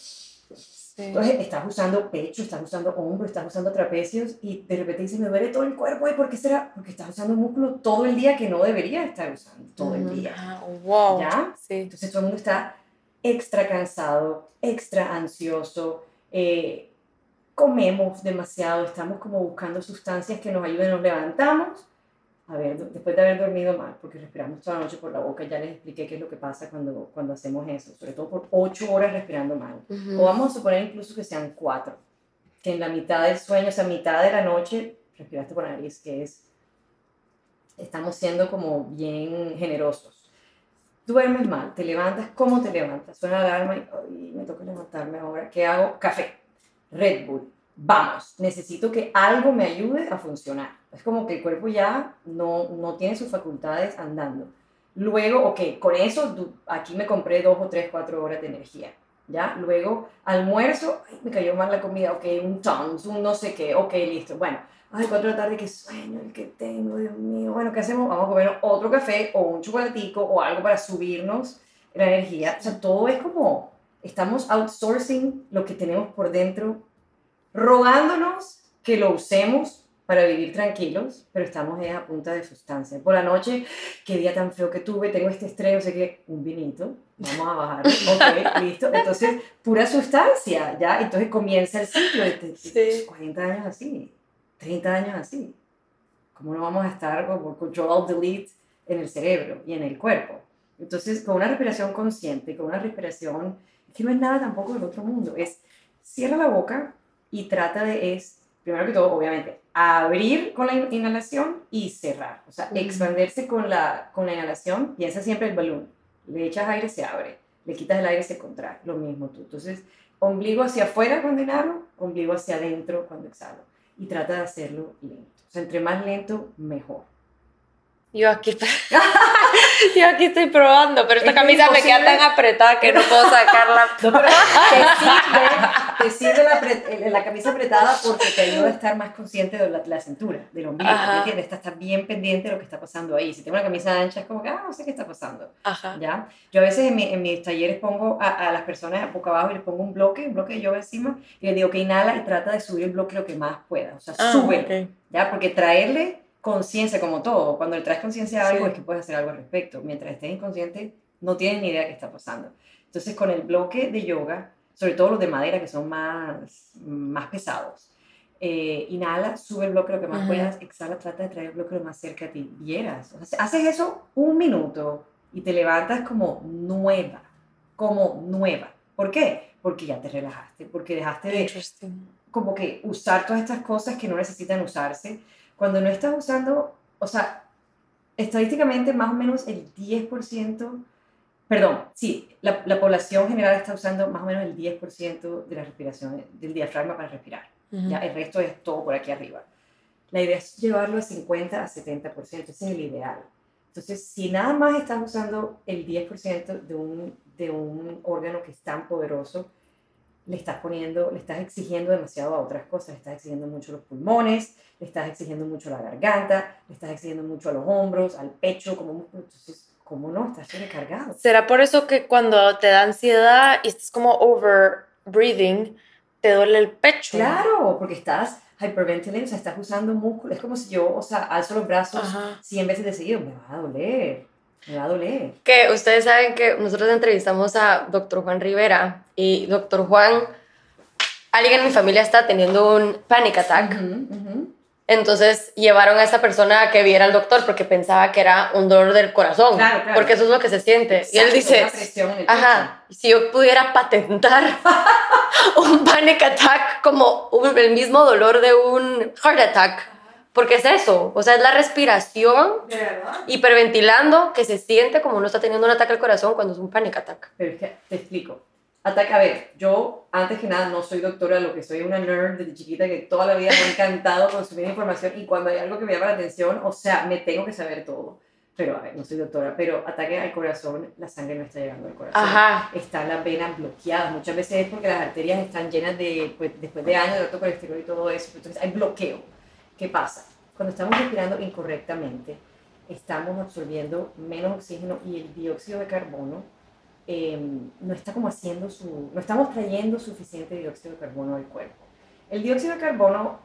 Entonces, estás usando pecho, estás usando hombro, estás usando trapecios y de repente dices, me duele todo el cuerpo. ¿Y por qué será? Porque estás usando músculo todo el día que no debería estar usando todo el día. Ah, wow. ¿Ya? Sí. Entonces, todo el mundo está extra cansado, extra ansioso. Eh, comemos demasiado, estamos como buscando sustancias que nos ayuden, nos levantamos a ver, después de haber dormido mal, porque respiramos toda la noche por la boca, ya les expliqué qué es lo que pasa cuando, cuando hacemos eso, sobre todo por ocho horas respirando mal. O vamos a suponer incluso que sean cuatro, que en la mitad del sueño, o sea, mitad de la noche, respiraste por la nariz, que es, estamos siendo como bien generosos. Duermes mal, te levantas, ¿cómo te levantas? Suena la alarma y me toca levantarme ahora. ¿Qué hago? Café, Red Bull, vamos, necesito que algo me ayude a funcionar. Es como que el cuerpo ya no, no tiene sus facultades andando. Luego, ok, con eso aquí me compré dos o tres, cuatro horas de energía. ¿Ya? Luego, almuerzo, ay, me cayó mal la comida, ok, un tons, un no sé qué, ok, listo. Bueno, ay, cuatro de la tarde, qué sueño el que tengo, Dios mío. Bueno, ¿qué hacemos? Vamos a comer otro café o un chocolatico o algo para subirnos la energía. O sea, todo es como, estamos outsourcing lo que tenemos por dentro rogándonos que lo usemos para vivir tranquilos, pero estamos a punta de sustancia. Por la noche, qué día tan feo que tuve, tengo este estrés, o sea que un vinito, vamos a bajar, ok, listo. Entonces, pura sustancia, ¿ya? Entonces comienza el ciclo de, 40 años así, 30 años así. ¿Cómo no vamos a estar como control delete en el cerebro y en el cuerpo? Entonces, con una respiración consciente, con una respiración que no es nada tampoco del otro mundo, es cierra la boca, y trata de es, primero que todo, obviamente, abrir con la inhalación y cerrar. O sea, expandirse con la, con la inhalación, piensa siempre el balón. Le echas aire, se abre. Le quitas el aire, se contrae. Lo mismo tú. Entonces, ombligo hacia afuera cuando inhalo, ombligo hacia adentro cuando exhalo. Y trata de hacerlo lento. O sea, entre más lento, mejor. Yo aquí, yo aquí estoy probando, pero esta camisa me queda tan apretada que no puedo sacarla. No, pero te sirve, te sirve la, camisa apretada porque te ayuda a estar más consciente de la, cintura, del ombligo. ¿Entiendes? Estás estar bien pendiente de lo que está pasando ahí. Si tengo una camisa ancha, es como que, ah, no sé qué está pasando. Ajá. ¿Ya? Yo a veces en, en mis talleres pongo a, a, las personas boca abajo y les pongo un bloque, un bloque de yoga encima, y les digo que inhala y trata de subir el bloque lo que más pueda. O sea, ah, sube. ¿Ya? Porque traerle conciencia como todo. Cuando le traes conciencia a algo es que puedes hacer algo al respecto. Mientras estés inconsciente, no tienes ni idea de qué está pasando. Entonces, con el bloque de yoga, sobre todo los de madera que son más, más pesados, eh, inhala, sube el bloque lo que más puedas, exhala, trata de traer el bloque lo más cerca a ti. Vieras. O sea, haces eso un minuto y te levantas como nueva, como nueva. ¿Por qué? Porque ya te relajaste, porque dejaste de como que usar todas estas cosas que no necesitan usarse. Cuando no estás usando, o sea, estadísticamente más o menos el 10%, perdón, sí, la, la población general está usando más o menos el 10% de la respiración, del diafragma para respirar. Ya el resto es todo por aquí arriba. La idea es llevarlo de 50 a 70%, ese es el ideal. Entonces, si nada más estás usando el 10% de un, de un órgano que es tan poderoso, le estás poniendo, le estás exigiendo demasiado a otras cosas, le estás exigiendo mucho los pulmones, le estás exigiendo mucho la garganta, le estás exigiendo mucho a los hombros, al pecho, como entonces, ¿cómo no? Estás sobrecargado. ¿Será por eso que cuando te da ansiedad y estás como over breathing, te duele el pecho? Claro, porque estás hyperventilating, o sea, estás usando músculo, es como si yo, o sea, alzo los brazos Ajá. 100 veces de seguido, me va a doler, me va a doler. Que ustedes saben que nosotros entrevistamos a doctor Juan Rivera y doctor Juan, alguien en mi familia está teniendo un panic attack. Entonces llevaron a esa persona a que viera al doctor porque pensaba que era un dolor del corazón. Claro, claro. Porque eso es lo que se siente. y él dice, ajá, si yo pudiera patentar un panic attack como un- el mismo dolor de un heart attack. Porque es eso, o sea, es la respiración hiperventilando que se siente como uno está teniendo un ataque al corazón cuando es un panic attack. Pero es que te explico. Ataque, a ver, yo antes que nada no soy doctora, lo que soy es una nerd desde chiquita que toda la vida me ha encantado consumir información y cuando hay algo que me llama la atención, o sea, me tengo que saber todo. Pero, a ver, no soy doctora, pero ataque al corazón, la sangre no está llegando al corazón. Ajá. Están las venas bloqueadas. Muchas veces es porque las arterias están llenas de, pues, después de años de alto colesterol y todo eso. Entonces hay bloqueo. ¿Qué pasa? Cuando estamos respirando incorrectamente, estamos absorbiendo menos oxígeno y el dióxido de carbono eh, no está como haciendo su, no estamos trayendo suficiente dióxido de carbono al cuerpo. El dióxido de carbono,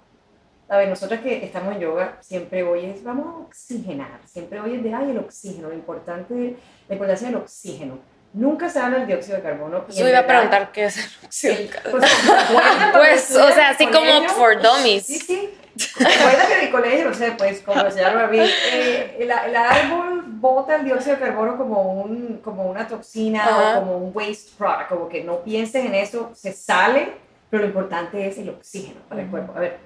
a ver, nosotros que estamos en yoga, siempre hoy es, vamos a oxigenar, siempre hoy es de, ay, el oxígeno, lo importante, la importancia del oxígeno. Nunca se habla del dióxido de carbono. Yo iba a preguntar qué es el oxígeno de carbono. pues, ¿se acuerdan cuando Pues, o sea, así como for dummies. Sí, sí. Recuerda que en el colegio, no sé, pues como se llama bien, eh, el, el árbol bota el dióxido de carbono como, un, como una toxina Ajá. o como un waste product, como que no pienses en eso, se sale, pero lo importante es el oxígeno para el cuerpo. A ver,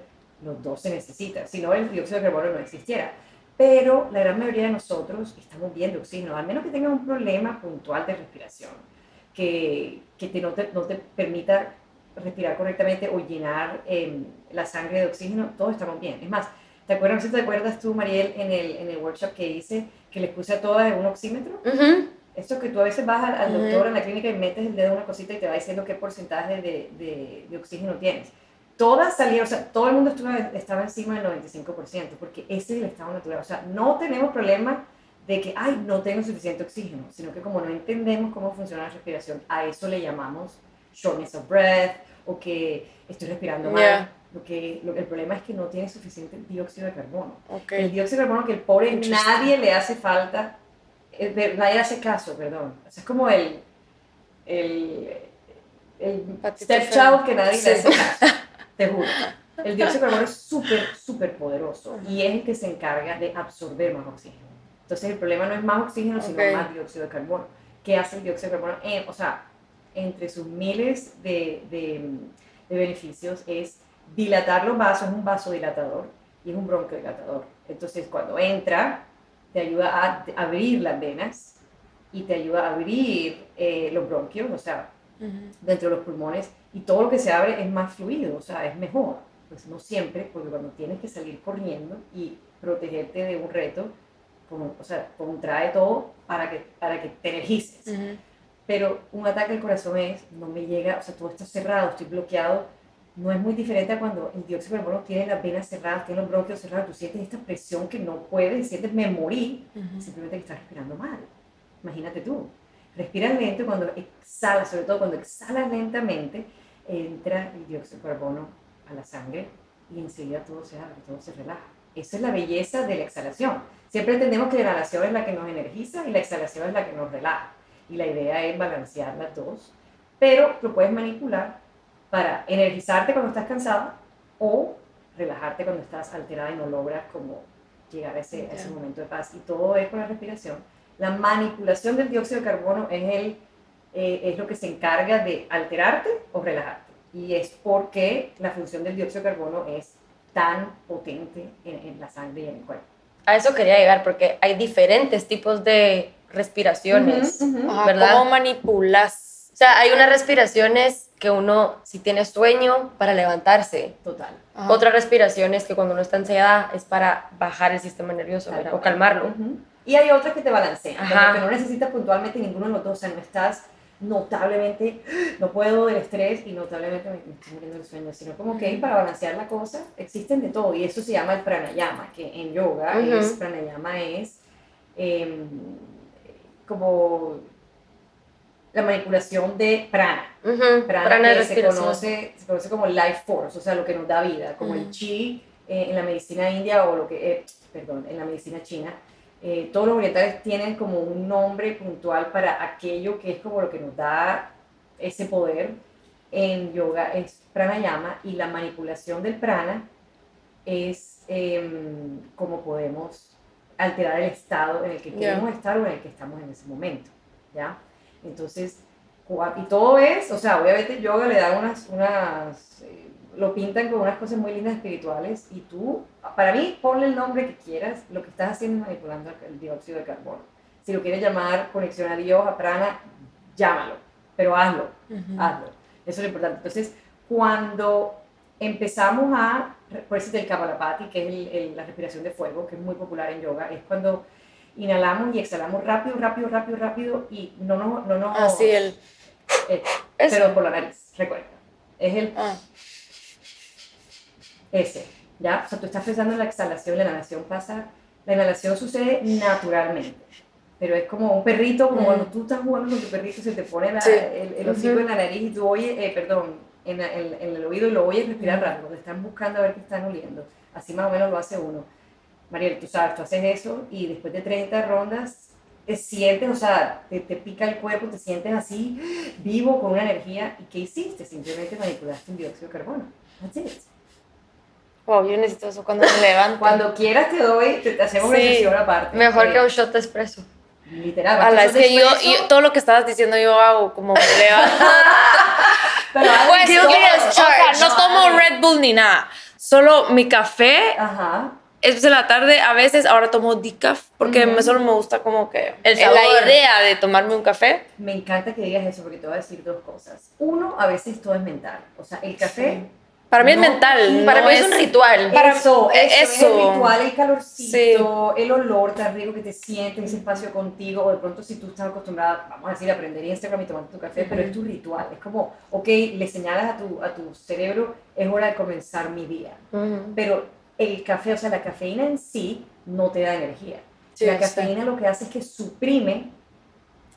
los dos se necesitan, si no el dióxido de carbono no existiera. Pero la gran mayoría de nosotros estamos bien de oxígeno, al menos que tengas un problema puntual de respiración, que, que te, no, te, no te permita respirar correctamente o llenar eh, la sangre de oxígeno, todos estamos bien. Es más, ¿te acuerdas, si te acuerdas tú, Mariel, en el, en el workshop que hice, que les puse a todas un oxímetro? Ujú. Esto que tú a veces vas al, al Ujú. doctor en la clínica y metes el dedo en una cosita y te va diciendo qué porcentaje de, de, de oxígeno tienes. Todas salieron, o sea, todo el mundo estuvo, estaba encima del 95%, porque ese es el estado natural. O sea, no tenemos problema de que, ay, no tengo suficiente oxígeno, sino que como no entendemos cómo funciona la respiración, a eso le llamamos shortness of breath o que estoy respirando mal. Yeah. Lo que, lo, el problema es que no tiene suficiente dióxido de carbono. Ok. El dióxido de carbono que el pobre nadie le hace falta, de- nadie hace caso, perdón. O sea, es como el, el, el stepchild que nadie Sí. le hace caso, te juro. El dióxido de carbono es súper, súper poderoso y es el que se encarga de absorber más oxígeno. Entonces el problema no es más oxígeno, sino más dióxido de carbono. ¿Qué hace el dióxido de carbono? Eh, o sea, entre sus miles de, de, de beneficios es dilatar los vasos, es un vasodilatador y es un bronquiodilatador. Entonces cuando entra, te ayuda a abrir las venas y te ayuda a abrir eh, los bronquios, o sea, Ujú. dentro de los pulmones y todo lo que se abre es más fluido, o sea, es mejor. Pues no siempre, porque cuando tienes que salir corriendo y protegerte de un reto, como, o sea, contrae todo para que, para que te energices. Ujú. Pero un ataque al corazón es, no me llega, o sea, todo está cerrado, estoy bloqueado. No es muy diferente a cuando el dióxido de carbono tiene las venas cerradas, tiene los bronquios cerrados, tú sientes esta presión que no puedes, sientes me morí, Ujú. simplemente que estás respirando mal. Imagínate tú. Respiras lento cuando exhalas, sobre todo cuando exhalas lentamente, entra el dióxido de carbono a la sangre y enseguida todo se abre, todo se relaja. Esa es la belleza de la exhalación. Siempre entendemos que la inhalación es la que nos energiza y la exhalación es la que nos relaja. Y la idea es balancear las dos, pero lo puedes manipular para energizarte cuando estás cansada o relajarte cuando estás alterada y no logras como llegar a ese, a ese Ya. momento de paz. Y todo es con la respiración. La manipulación del dióxido de carbono es, el, eh, es lo que se encarga de alterarte o relajarte. Y es porque la función del dióxido de carbono es tan potente en, en la sangre y en el cuerpo. A eso quería llegar porque hay diferentes tipos de respiraciones, Ujú, ujú. Ajá, ¿verdad? ¿Cómo manipulas? O sea, hay unas respiraciones que uno, si tiene sueño, para levantarse. Total. Ajá. Otras respiraciones que cuando uno está ansiedad es para bajar el sistema nervioso Tal o calmarlo. Ujú. Y hay otras que te balancean, Ajá. pero que no necesitas puntualmente ninguno de los dos, o sea, no estás notablemente, no puedo del estrés y notablemente me, me estoy muriendo del sueño, sino como que para balancear la cosa existen de todo y eso se llama el pranayama, que en yoga Ujú. es, pranayama es em, como la manipulación de prana. Ujú, Prana, prana de que se conoce, se conoce como life force, o sea, lo que nos da vida, como el Ujú. chi eh, en la medicina india o lo que, eh, perdón, en la medicina china. eh, todos los orientales tienen como un nombre puntual para aquello que es como lo que nos da ese poder. En yoga es pranayama y la manipulación del prana es em, como podemos alterar el estado en el que queremos estar o en el que estamos en ese momento, ¿ya? Entonces, y todo es, o sea, obviamente yoga le da unas, unas eh, lo pintan con unas cosas muy lindas espirituales y tú, para mí, ponle el nombre que quieras, lo que estás haciendo es manipulando el dióxido de carbono. Si lo quieres llamar conexión a Dios, a prana, llámalo, pero hazlo, Ujú. hazlo. Eso es lo importante. Entonces, cuando empezamos a, por eso el Kapalapati, que es el- el- la respiración de fuego, que es muy popular en yoga, es cuando inhalamos y exhalamos rápido, rápido, rápido, rápido y no nos... No, nos Así el... eh, pero por la nariz, recuerda. Es el Ah, ese, ¿ya? O sea, tú estás pensando en la exhalación, la inhalación pasa, la inhalación sucede naturalmente, pero es como un perrito, como Ujú. cuando tú estás jugando con tu perrito, se te pone la- Sí. el, el hocico Ujú. en la nariz y tú oyes, eh, perdón, en, en- en el oído y lo oyes respirar rápido, te están buscando a ver qué están oliendo, así más o menos lo hace uno. Mariel, tú sabes, tú haces eso y después de 30 rondas te sientes, o sea, te, te pica el cuerpo, te sientes así, vivo, con una energía. ¿Y qué hiciste? Simplemente manipulaste un dióxido de carbono. That's it. wow, yo necesito eso cuando me levanto. Cuando quieras te doy, te, te hacemos una Sí. sesión aparte. Mejor Eh, que un shot de espresso. Literal. A la es que yo, yo- todo lo que estabas diciendo yo hago como me levanto. pero Pues, de o sea, no tomo Red Bull ni nada. Solo mi café, Ajá. es en la tarde, a veces ahora tomo decaf, porque me solo me gusta como que El sabor. la idea de tomarme un café. Me encanta que digas eso porque te voy a decir dos cosas. Uno, a veces todo es mental. O sea, el café. Para mí es No, mental. Para no mí es un ritual. Para- eso, eso, es el eso. ritual, el calorcito, el olor tan rico que te sientes en ese espacio contigo, o de pronto si tú estás acostumbrada, vamos a decir, a aprender Instagram y tomarte tu café, pero es tu ritual, es como, ok, le señalas a tu, a tu cerebro, es hora de comenzar mi día, Ujú. pero el café, o sea, la cafeína en sí no te da energía. Sí, la sí. cafeína lo que hace es que suprime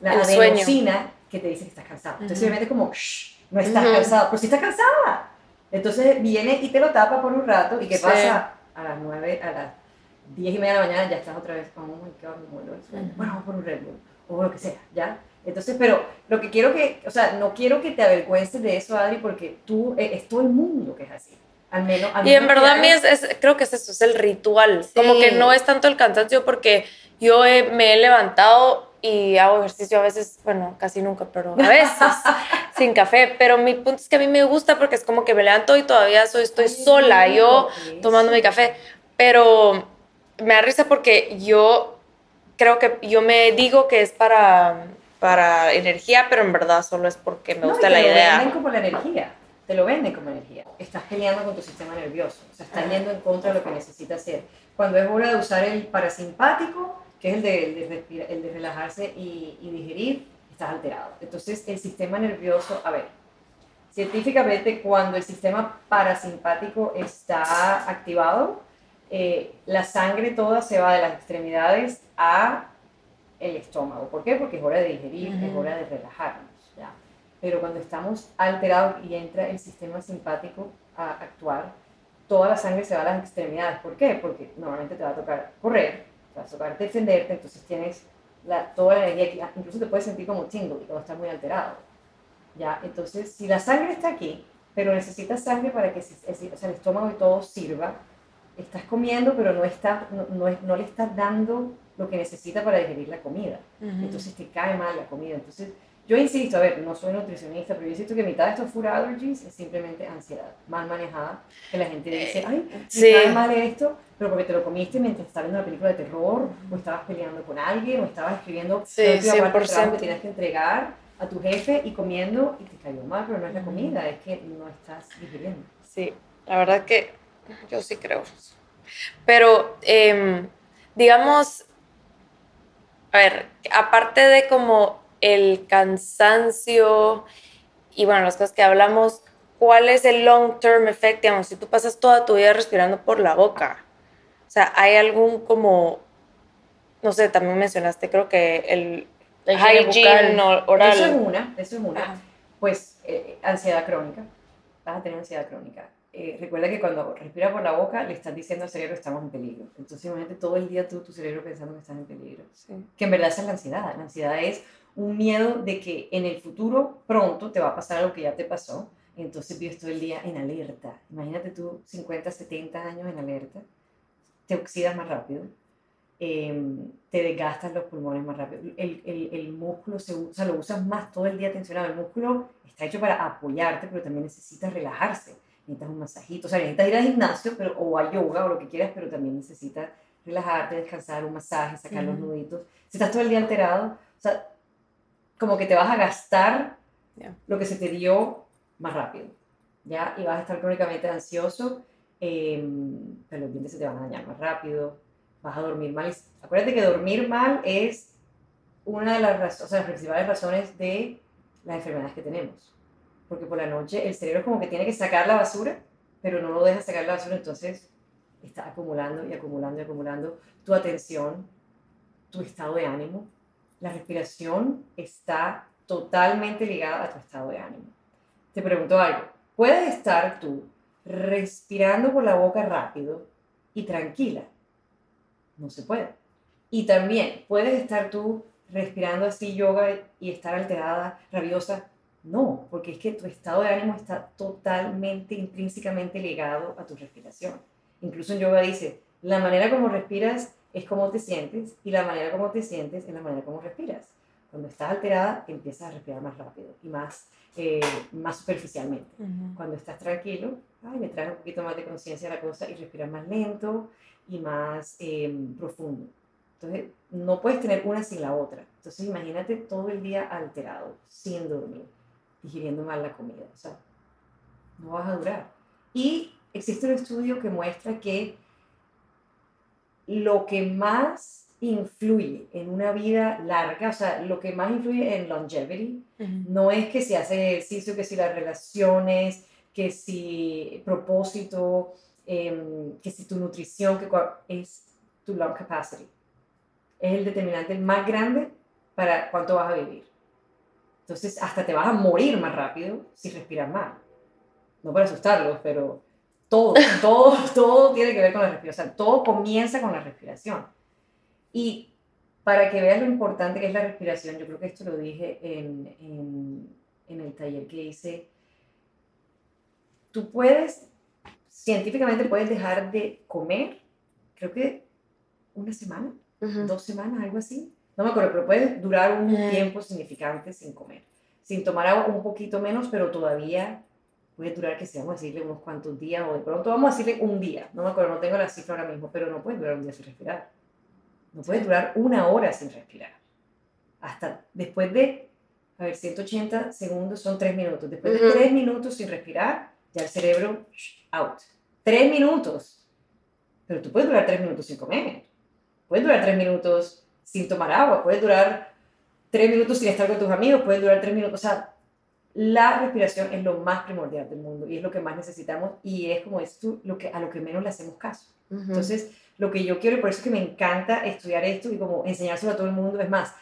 la adenosina que te dice que estás cansado. Entonces, Ujú. obviamente, como, shh, no estás cansado, pero sí estás cansada. Entonces, viene y te lo tapa por un rato. ¿Y qué Sí. pasa? A las 9, a las 10 y media de la mañana ya estás otra vez, oh muero del sueño. Ujú. Bueno, vamos por un Red Bull, o lo que sea, ¿ya? Entonces, pero lo que quiero que, o sea, no quiero que te avergüences de eso, Adri, porque tú, eh, es todo el mundo que es así. Al menos, al Y en menos verdad a mí es, es- creo que es eso, es el ritual. Sí. Como que no es tanto el cansancio porque yo he- me he levantado y hago ejercicio a veces, bueno, casi nunca, pero a veces sin café. Pero mi punto es que a mí me gusta porque es como que me levanto y todavía soy, estoy Ay, sola, yo tomando mi café. Pero me da risa porque yo creo que yo me digo que es para, para energía, pero en verdad solo es porque me No, gusta y la te Lo idea. venden como la energía. Te lo venden como energía. Estás peleando con tu sistema nervioso. O sea, estás yendo en contra de lo que necesitas hacer. Cuando es hora de usar el parasimpático, que es el de, el de, respira- el de relajarse y, y digerir, estás alterado. Entonces, el sistema nervioso, a ver, científicamente, cuando el sistema parasimpático está activado, eh, la sangre toda se va de las extremidades a el estómago. ¿Por qué? Porque es hora de digerir, es Ujú. hora de relajarnos. ¿ya? Pero cuando estamos alterados y entra el sistema simpático a actuar, toda la sangre se va a las extremidades. ¿Por qué? Porque normalmente te va a tocar correr, te va a tocar defenderte, entonces tienes la, toda la energía, aquí, incluso te puedes sentir como tingle cuando estás muy alterado. ¿ya? Entonces, si la sangre está aquí, pero necesitas sangre para que o sea, el estómago y todo sirva, estás comiendo, pero no, está, no, no, no le estás dando lo que necesita para digerir la comida. Ujú. Entonces te cae mal la comida. Entonces, Yo insisto, a ver, no soy nutricionista, pero yo insisto que mitad de estos food allergies es simplemente ansiedad mal manejada, que la gente dice, ay, me sí. cae mal esto, pero porque te lo comiste mientras estabas viendo una película de terror, o estabas peleando con alguien, o estabas escribiendo Sí, la última parte del 100%. trabajo que tienes que entregar a tu jefe y comiendo y te cayó mal, pero no es la comida, es que no estás digiriendo. Sí, la verdad que yo sí creo. eso. Pero, em, digamos, a ver, aparte de como el cansancio y bueno, las cosas que hablamos, ¿cuál es el long term effect? Digamos, si tú pasas toda tu vida respirando por la boca, o sea, ¿hay algún como, no sé, también mencionaste, creo que el higiene hygiene bucal. oral? Eso es una, eso es una. Ajá. Pues eh, ansiedad crónica, vas a tener ansiedad crónica. Eh, recuerda que cuando respiras por la boca le estás diciendo al cerebro estamos en peligro. Entonces imagínate todo el día tú, tu cerebro pensando que estás en peligro. Sí. Que en verdad esa es la ansiedad. La ansiedad es un miedo de que en el futuro pronto te va a pasar algo que ya te pasó. Entonces vives todo el día en alerta. Imagínate tú 50, 70 años en alerta. Te oxidas más rápido. em, te desgastas los pulmones más rápido. El, el, el músculo se usa, lo usas más todo el día tensionado. El músculo está hecho para apoyarte, pero también necesitas relajarse. Necesitas un masajito, o sea, necesitas ir al gimnasio pero, o a yoga o lo que quieras, pero también necesitas relajarte, descansar, un masaje, sacar los Ujú. nuditos. Si estás todo el día alterado, o sea, como que te vas a gastar lo que se te dio más rápido, ¿ya? Y vas a estar crónicamente ansioso, em, pero los dientes se te van a dañar más rápido, vas a dormir mal. Acuérdate que dormir mal es una de las, o sea, las principales razones de las enfermedades que tenemos. Porque por la noche el cerebro es como que tiene que sacar la basura, pero no lo deja sacar la basura, entonces está acumulando y acumulando y acumulando tu atención, tu estado de ánimo. La respiración está totalmente ligada a tu estado de ánimo. Te pregunto algo, ¿puedes estar tú respirando por la boca rápido y tranquila? No se puede. Y también, ¿puedes estar tú respirando así yoga y estar alterada, rabiosa? No, porque es que tu estado de ánimo está totalmente, intrínsecamente ligado a tu respiración. Incluso en yoga dice, la manera como respiras es como te sientes y la manera como te sientes es la manera como respiras. Cuando estás alterada, empiezas a respirar más rápido y más, eh, más superficialmente. Cuando estás tranquilo, ay, le traes un poquito más de conciencia a la cosa y respiras más lento y más eh, profundo. Entonces, no puedes tener una sin la otra. Entonces, imagínate todo el día alterado, sin dormir, digiriendo mal la comida. O sea, no vas a durar. Y existe un estudio que muestra que lo que más influye en una vida larga, o sea, lo que más influye en longevity, no es que si hace ejercicio, que si las relaciones, que si propósito, em, que si tu nutrición, que es tu lung capacity. Es el determinante más grande para cuánto vas a vivir. Entonces, hasta te vas a morir más rápido si respiras mal. No para asustarlos, pero todo, todo, todo tiene que ver con la respiración. O sea, todo comienza con la respiración. Y para que veas lo importante que es la respiración, yo creo que esto lo dije en, en, en el taller que hice, tú puedes, científicamente puedes dejar de comer, creo que una semana, Ujú. dos semanas, algo así. No me acuerdo, pero puedes durar un Mm. tiempo significante sin comer. Sin tomar agua un poquito menos, pero todavía puede durar, que si vamos a decirle unos cuantos días, o de pronto vamos a decirle un día. No me acuerdo, no tengo la cifra ahora mismo, pero no puedes durar un día sin respirar. No puedes durar una hora sin respirar. Hasta después de, a ver, 180 segundos son 3 minutos. Después de Ujú. 3 minutos sin respirar, ya el cerebro, out. 3 minutos. Pero tú puedes durar 3 minutos sin comer. Puedes durar 3 minutos sin tomar agua. Puedes durar 3 minutos sin estar con tus amigos. Puedes durar 3 minutos. O sea, la respiración es lo más primordial del mundo y es lo que más necesitamos y es como esto lo que, a lo que menos le hacemos caso. Ujú. Entonces, lo que yo quiero, y por eso es que me encanta estudiar esto y como enseñárselo a todo el mundo, es más,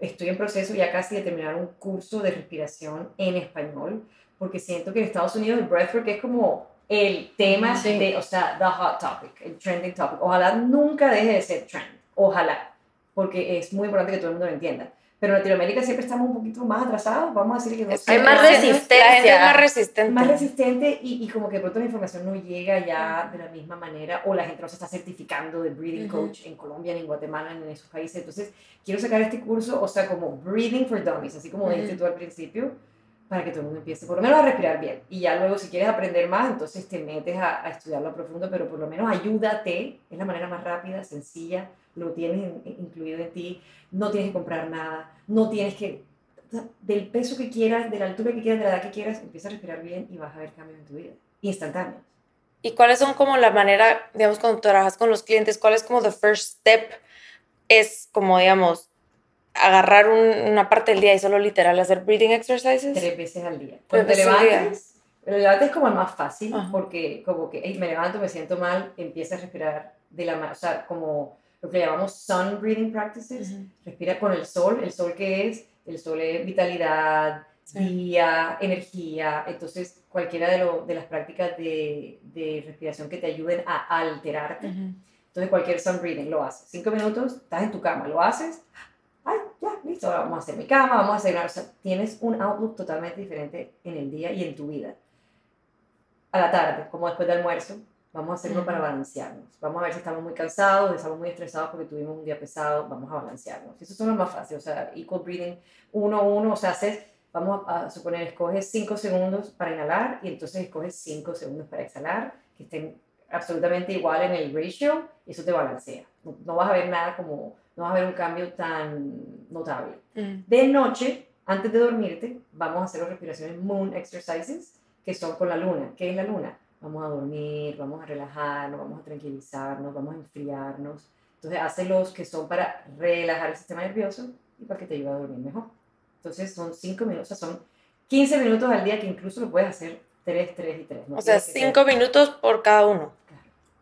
estoy en proceso ya casi de terminar un curso de respiración en español, porque siento que en Estados Unidos el breathwork es como el tema Sí. de, o sea, the hot topic, el trending topic. Ojalá nunca deje de ser trend, ojalá, porque es muy importante que todo el mundo lo entienda. Pero en Latinoamérica siempre estamos un poquito más atrasados, vamos a decir que no Es- Hay más resistencia. La gente es más resistente. más resistente y, y como que de pronto la información no llega ya de la misma manera o la gente no se está certificando de breathing Ujú. coach en Colombia en Guatemala en esos países. Entonces, quiero sacar este curso, o sea, como breathing for dummies, así como Ujú. dijiste tú al principio, para que todo el mundo empiece por lo menos a respirar bien. Y ya luego, si quieres aprender más, entonces te metes a, a estudiarlo a profundo, pero por lo menos ayúdate, es la manera más rápida, sencilla, lo tienes in- incluido en ti, no tienes que comprar nada, no tienes que del peso que quieras, de la altura que quieras, de la edad que quieras, empieza a respirar bien y vas a ver cambios en tu vida. Instantáneos. ¿Y cuáles son como la manera, digamos, cuando trabajas con los clientes, cuál es como the first step? Es como, digamos, agarrar un- una parte del día y solo literal hacer breathing exercises. Tres veces al día. Cuando te levantes, el levante es como el más fácil, Ajá. porque como que "Ey, me levanto, me siento mal, empieza a respirar de la mano, o sea, como lo que llamamos sun breathing practices, Ujú. respira con el sol, el sol que es, el sol es vitalidad, Sí. día, energía, entonces cualquiera de, lo- de las prácticas de, de respiración que te ayuden a alterarte, Ujú. entonces cualquier sun breathing lo haces, cinco minutos, estás en tu cama, lo haces, ay, ya, listo, ahora vamos a hacer mi cama, vamos a hacer una, o sea, tienes un outlook totalmente diferente en el día y en tu vida. A la tarde, como después del almuerzo, vamos a hacerlo para balancearnos. Vamos a ver si estamos muy cansados, si estamos muy estresados porque tuvimos un día pesado, vamos a balancearnos. Esos son los más fáciles, o sea, equal breathing, uno, uno, o sea, haces, vamos a, a suponer, escoges 5 segundos para inhalar y entonces escoges 5 segundos para exhalar, que estén absolutamente igual en el ratio y eso te balancea. No, no vas a ver nada como, no vas a ver un cambio tan notable. Ujú. De noche, antes de dormirte, vamos a hacer las respiraciones moon exercises, que son con la luna. ¿Qué es la luna? Vamos a dormir, vamos a relajarnos, vamos a tranquilizarnos, vamos a enfriarnos. Entonces, hace los que son para relajar el sistema nervioso y para que te ayude a dormir mejor. Entonces, son 5 minutos, o sea, son 15 minutos al día que incluso lo puedes hacer 3, 3 y 3. O sea, cinco minutos por cada uno.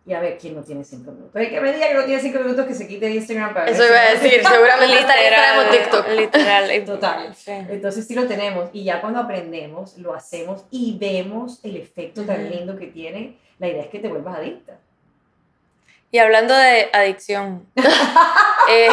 Y a ver quién no tiene 5 minutos. Hay que me diga que no tiene 5 minutos que se quite de Instagram para ver Eso iba a decir, seguramente TikTok. Literal. Total. Sí. Entonces sí lo tenemos y ya cuando aprendemos, lo hacemos y vemos el efecto tan lindo que tiene, la idea es que te vuelvas adicta. Y hablando de adicción, eh,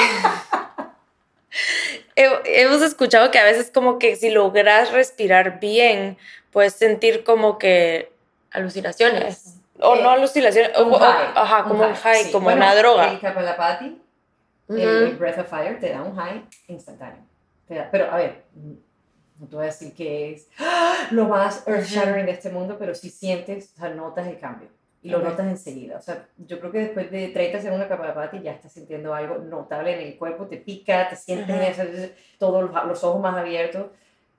he- hemos escuchado que a veces como que si logras respirar bien, puedes sentir como que, Alucinaciones. O Eh, no alucinaciones, o- Un o- high, ajá, como un high, sí. como Bueno, una droga. El Kapalapati, el, Ujú. el Breath of Fire, te da un high instantáneo. Da- pero a ver, no te voy a decir que es ¡ah! lo más earth-shattering de este mundo, pero sí sientes, o sea, notas el cambio. Y lo notas enseguida. O sea, yo creo que después de 30 segundos de Kapalapati ya estás sintiendo algo notable en el cuerpo, te pica, te sientes Ajá. eso, todos los, los ojos más abiertos.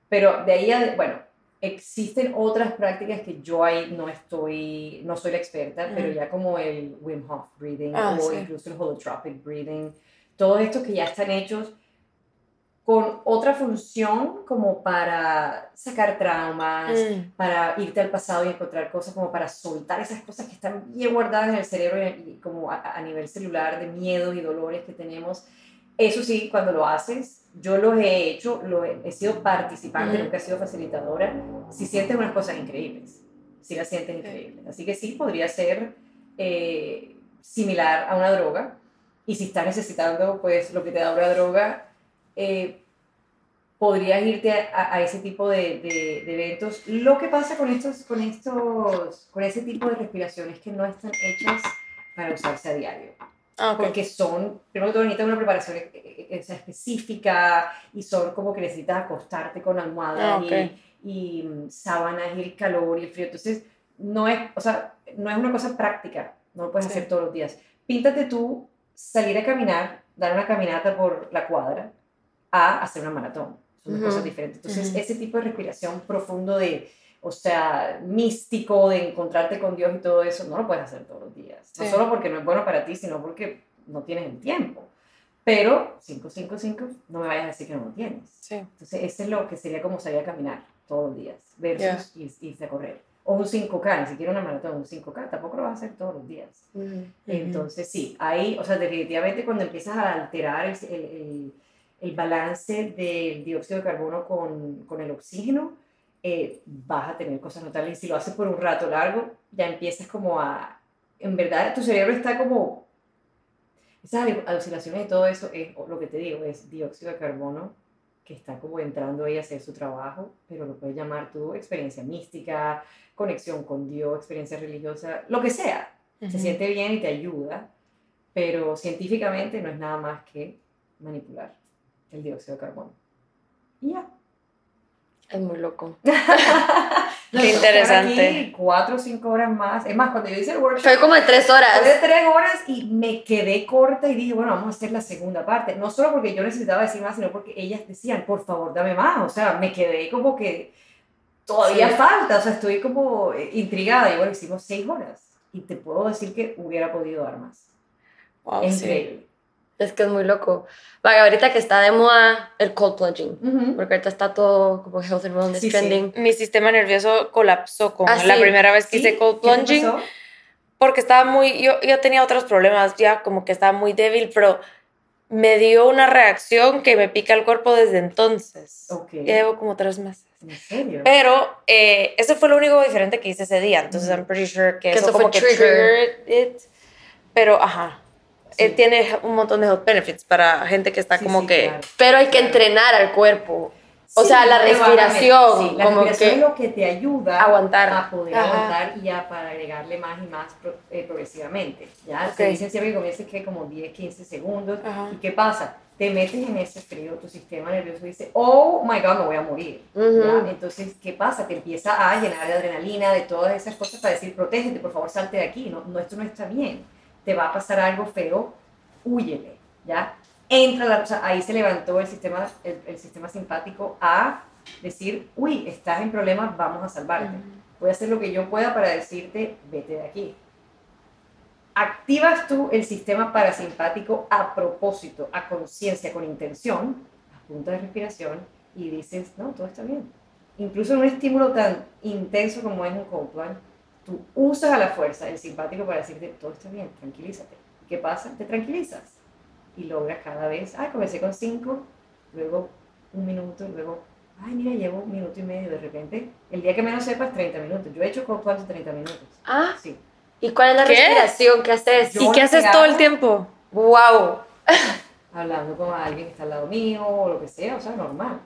Pero de ahí, a, bueno, existen otras prácticas que yo ahí no estoy, no soy la experta, pero ya como el Wim Hof breathing Ah, o sí. incluso el holotropic breathing, todos estos que ya están hechos con otra función como para sacar traumas, Mm. para irte al pasado y encontrar cosas como para soltar esas cosas que están bien guardadas en el cerebro y como a, a nivel celular de miedos y dolores que tenemos. Eso sí, cuando lo haces, yo lo he hecho, lo he, he sido participante, nunca he sido facilitadora, si sientes unas cosas increíbles, si las sientes increíbles. Así que sí, podría ser eh, similar a una droga. Y si estás necesitando, pues, lo que te da una droga, eh, podrías irte a, a ese tipo de, de- de eventos. Lo que pasa con estos, con estos, con ese tipo de respiraciones que no están hechas para usarse a diario Ah, ok. porque son, primero que todo necesitas una preparación eh, eh, eh, específica y son como que necesitas acostarte con almohadas Ah, ok. y, y, mm, sábanas y el calor y el frío. Entonces, no es, o sea, no es una cosa práctica, no lo puedes Sí. hacer todos los días. Píntate tú salir a caminar, dar una caminata por la cuadra, a hacer una maratón. Son dos Ujú. cosas diferentes. Entonces, Ujú. ese tipo de respiración profundo de, o sea, místico, de encontrarte con Dios y todo eso, no lo puedes hacer todos los días. No Sí. solo porque no es bueno para ti, sino porque no tienes el tiempo. Pero 5, 5, 5, no me vayas a decir que no lo tienes. Sí. Entonces, ese es lo que sería como salir a caminar todos los días, versus ir- irse a correr. O un 5K, ni siquiera una maratón, un 5K, tampoco lo vas a hacer todos los días. Ujú. Entonces, sí, ahí, o sea, definitivamente cuando empiezas a alterar el, el- el- el balance del dióxido de carbono con, con el oxígeno, eh, vas a tener cosas notables. Y si lo haces por un rato largo, ya empiezas como a, en verdad, tu cerebro está como, esas alu- alucinaciones y todo eso es, lo que te digo, es dióxido de carbono que está como entrando ahí a hacer su trabajo, pero lo puedes llamar tu experiencia mística, conexión con Dios, experiencia religiosa, lo que sea. Se siente bien y te ayuda, pero científicamente no es nada más que manipular el dióxido de carbono. Y ya. Es muy loco. Qué interesante. Aquí cuatro o cinco horas más. Es más, cuando yo hice el workshop, Fue como de tres fue de horas. tres horas y me quedé corta y dije, bueno, vamos a hacer la segunda parte. No solo porque yo necesitaba decir más, sino porque ellas decían, por favor, dame más. O sea, me quedé como que todavía Sí. falta. O sea, estoy como eh, intrigada. Y bueno, hicimos seis horas. Y te puedo decir que hubiera podido dar más. Wow, es sí. increíble. Es que es muy loco. Vaya, ahorita que está de moda el cold plunging. Ujú. Porque ahorita está todo como health and wellness Sí, sí. trending. Mi sistema nervioso colapsó con Ah, la sí. primera vez que ¿Sí? hice cold ¿Qué te plunging. porque estaba muy, yo, yo tenía otros problemas ya, como que estaba muy débil, pero me dio una reacción que me pica el cuerpo desde entonces. Ok. Ya llevo como tres meses. ¿En serio? Pero eh, eso fue lo único diferente que hice ese día, entonces Ujú. I'm pretty sure que, Que eso eso fue como que trigger. triggered it. Pero, ajá, Sí. eh, tiene un montón de health benefits para gente que está Sí, como sí, que... claro. Pero hay que entrenar al cuerpo. O Sí, sea, la respiración, Sí, la como respiración que- es lo que te ayuda Aguantar. a poder Ajá. aguantar y a para agregarle más y más pro- eh, progresivamente. ¿ya? Se Ok. dicen siempre que comiences que como 10, 15 segundos. Ajá. ¿Y qué pasa? Te metes en ese frío, tu sistema nervioso dice, oh my god, me voy a morir. Ujú. ¿ya? Entonces, ¿qué pasa? Te empieza a llenar de adrenalina, de todas esas cosas para decir, protégete, por favor, salte de aquí, no, no, esto no está bien. Te va a pasar algo feo, huyele, ¿ya? Entra, la, o sea, ahí se levantó el sistema, el, el sistema simpático a decir, uy, estás en problemas, vamos a salvarte. Voy a hacer lo que yo pueda para decirte, vete de aquí. Activas tú el sistema parasimpático a propósito, a conciencia, con intención, a punta de respiración, y dices, no, todo está bien. Incluso en un estímulo tan intenso como es un cold tú usas a la fuerza el simpático para decirte, todo está bien, tranquilízate. ¿Qué pasa? Te tranquilizas y logras cada vez, ay, comencé con cinco, luego un minuto, luego, ay, mira, llevo un minuto y medio de repente. El día que menos sepas, 30 minutos. Yo he hecho plunge de 30 minutos. Ah, Sí. ¿y cuál es la ¿Qué? respiración que haces? Yo- ¿Y qué haces todo el tiempo? ¡Wow! hablando con alguien que está al lado mío o lo que sea, o sea, normal.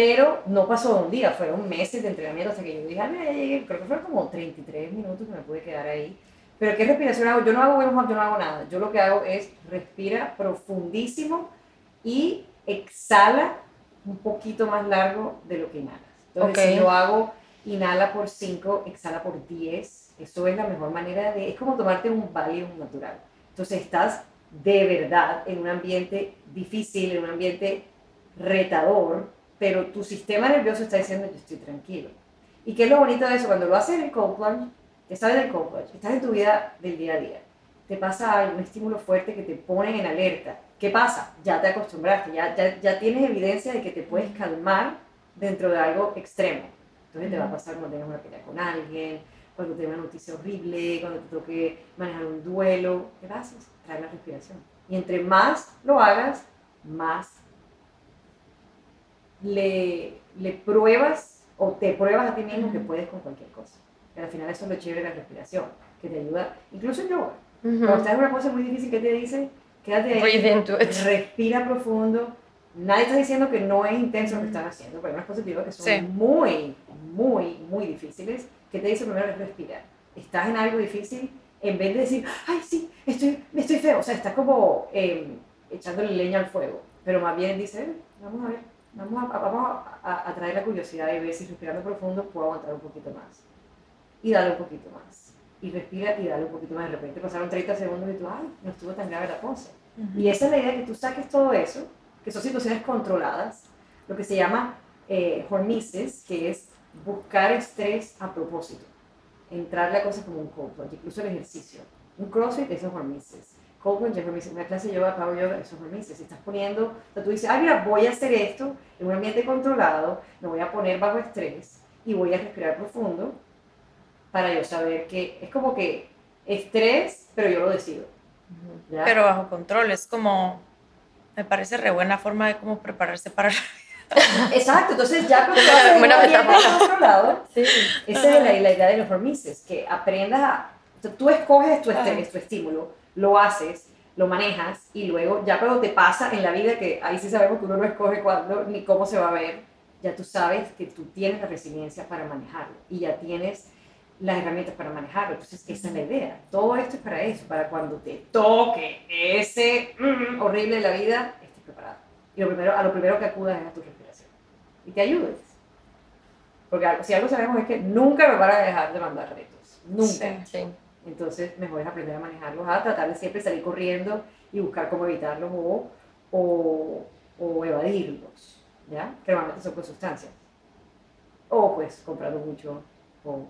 Pero no pasó un día, fueron meses de entrenamiento hasta que yo dije, "Ay, mira, llegué". creo que fueron como 33 minutos que me pude quedar ahí. Pero ¿qué respiración hago? Yo no hago Hof, yo no hago nada. Yo lo que hago es respira profundísimo y exhala un poquito más largo de lo que inhalas. Entonces, Ok. si yo hago inhala por 5, exhala por 10, eso es la mejor manera de... Es como tomarte un Valium natural. Entonces estás de verdad en un ambiente difícil, en un ambiente retador, pero tu sistema nervioso está diciendo yo estoy tranquilo. ¿Y qué es lo bonito de eso? Cuando lo haces en el plunge, estás en el plunge, estás en tu vida del día a día, te pasa algo, un estímulo fuerte que te pone en alerta. ¿Qué pasa? Ya te acostumbraste, ya, ya, ya tienes evidencia de que te puedes calmar dentro de algo extremo. Entonces te va a pasar cuando tengas una pelea con alguien, cuando tengas una noticia horrible, cuando te toque manejar un duelo. ¿Qué haces? Trae la respiración. Y entre más lo hagas, más le, le pruebas o te pruebas a ti mismo que puedes con cualquier cosa. Que al final eso es lo chévere de la respiración, que te ayuda, incluso en yoga. Cuando estás en una cosa muy difícil, ¿qué te dice? Quédate ahí, respira profundo. Nadie está diciendo que no es intenso lo que estás haciendo, pero hay unas cosas digo, que son Sí. muy, muy, muy difíciles. ¿Qué te dice primero es respirar? Estás en algo difícil, en vez de decir, ay, sí, estoy, estoy feo, o sea, estás como eh, echándole leña al fuego, pero más bien dice, "Eh, vamos a ver, vamos, a, vamos a, a- traer la curiosidad y ver si respirando profundo puedo aguantar un poquito más. Y dale un poquito más. Y respira y dale un poquito más. De repente pasaron 30 segundos y tú, ay, no estuvo tan grave la cosa. Y esa es la idea, que tú saques todo eso, que son situaciones controladas, lo que se llama eh, hormesis, que es buscar estrés a propósito. Entrarle a cosas como un plunge, incluso el ejercicio. Un crossfit, es hormesis. Plunge es hormesis. Una clase de yoga, power yoga, eso es. Si estás poniendo, o sea, tú dices, ay, mira, voy a hacer esto en un ambiente controlado, me voy a poner bajo estrés y voy a respirar profundo para yo saber que es como que estrés, pero yo lo decido. ¿ya? Pero bajo control, es como, me parece re buena forma de cómo prepararse para... Exacto, entonces ya cuando estás en un controlado, Sí. esa es la, la idea de los hormesis, que aprendas a, tú escoges tu estrés, tu estímulo, lo haces, lo manejas y luego ya cuando te pasa en la vida, que ahí sí sabemos que uno no escoge cuándo ni cómo se va a ver, ya tú sabes que tú tienes la resiliencia para manejarlo y ya tienes las herramientas para manejarlo. Entonces, esa es la idea. Todo esto es para eso, para cuando te toque ese mm, horrible de la vida, estés preparado. Y lo primero, a lo primero que acudas es a tu respiración. Y te ayudes. Porque si algo sabemos es que nunca me van a dejar de mandar retos. Nunca. Sí. Entonces, mejor es aprender a manejarlos, a tratar de siempre salir corriendo y buscar cómo evitarlos o, o, o evadirlos, ¿ya? Que normalmente son con sustancias. O pues comprando mucho o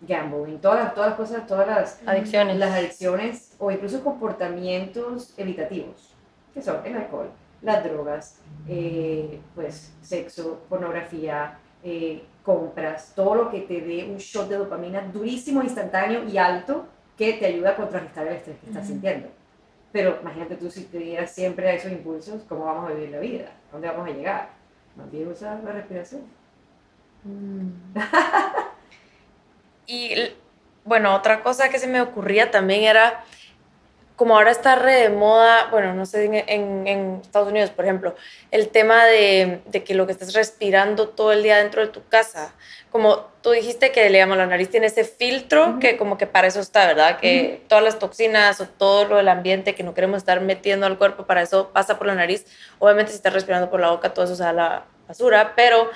gambling, todas las, todas las cosas, todas las Adicciones. las adicciones o incluso comportamientos evitativos, que son el alcohol, las drogas, eh, pues sexo, pornografía, eh, compras, todo lo que te dé un shot de dopamina durísimo, instantáneo y alto que te ayuda a contrarrestar el estrés que estás sintiendo. Pero imagínate tú si te dieras siempre a esos impulsos, ¿cómo vamos a vivir la vida? ¿A dónde vamos a llegar? Más bien usar la respiración. Y l- bueno, otra cosa que se me ocurría también era, como ahora está re de moda, bueno, no sé, en, en- en Estados Unidos, por ejemplo, el tema de, de que lo que estás respirando todo el día dentro de tu casa, como tú dijiste que, digamos, la nariz tiene ese filtro que como que para eso está, ¿verdad? Que todas las toxinas o todo lo del ambiente que no queremos estar metiendo al cuerpo, para eso pasa por la nariz. Obviamente si estás respirando por la boca, todo eso se da a la basura, pero...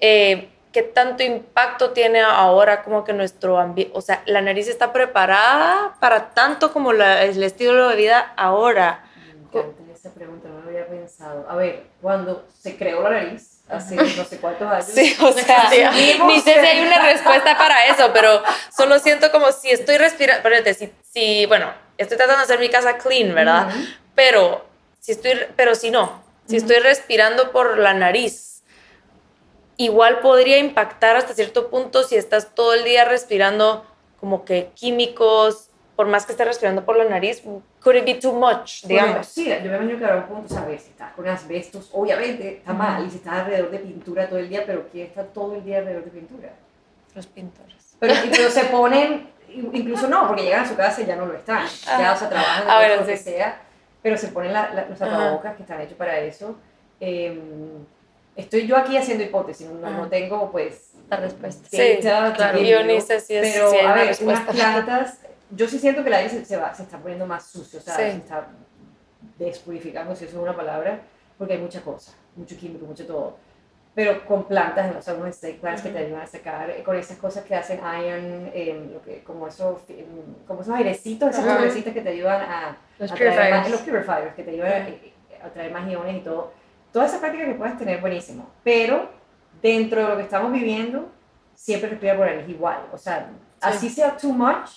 eh, ¿Qué tanto impacto tiene ahora como que nuestro ambiente, o sea, la nariz está preparada para tanto como la- el estilo de vida ahora? Me encanta esa pregunta, no lo había pensado. A ver, cuando se creó la nariz, hace no sé cuántos años. Sí, o sea, ni sé si hay una respuesta para eso, pero solo siento como si estoy respirando, si, si, bueno, estoy tratando de hacer mi casa clean, ¿verdad? Ujú. Pero si estoy, pero si no, si estoy respirando por la nariz, igual podría impactar hasta cierto punto si estás todo el día respirando como que químicos, por más que estés respirando por la nariz, could it be too much, Bueno, digamos? sí, yo me imagino que habrá un punto, ¿sabes? Si estás con asbestos, obviamente está mal, y si estás alrededor de pintura todo el día, pero ¿quién está todo el día alrededor de pintura? Los pintores. Pero, pero se ponen, incluso no, porque llegan a su casa y ya no lo están, ya, o sea, trabajan de Ah, bueno, lo que sea, pero se ponen la- la- los tapabocas que están hechos para eso. Eh, estoy yo aquí haciendo hipótesis, no, no Ajá. tengo pues La respuesta. Sí, claro. sé si es- pero hay a ver, unas plantas, yo sí siento que el aire se, se va, se está poniendo más sucio, o sea, Sí. se está despurificando, si eso es una palabra, porque hay mucha cosa, mucho químico, mucho todo. Pero con plantas, o sea, unos snake plants que te ayudan a sacar, eh, con esas cosas que hacen iron, em, lo que, como, esos, em, como esos airecitos, esas Ajá. nubecitas que te ayudan a, Los a traer purifiers. más, los purifiers, que te ayudan a, eh, a traer más iones y todo. Toda esa práctica que puedes tener, buenísimo. Pero dentro de lo que estamos viviendo, siempre respira por nariz igual. O sea, así sea too much,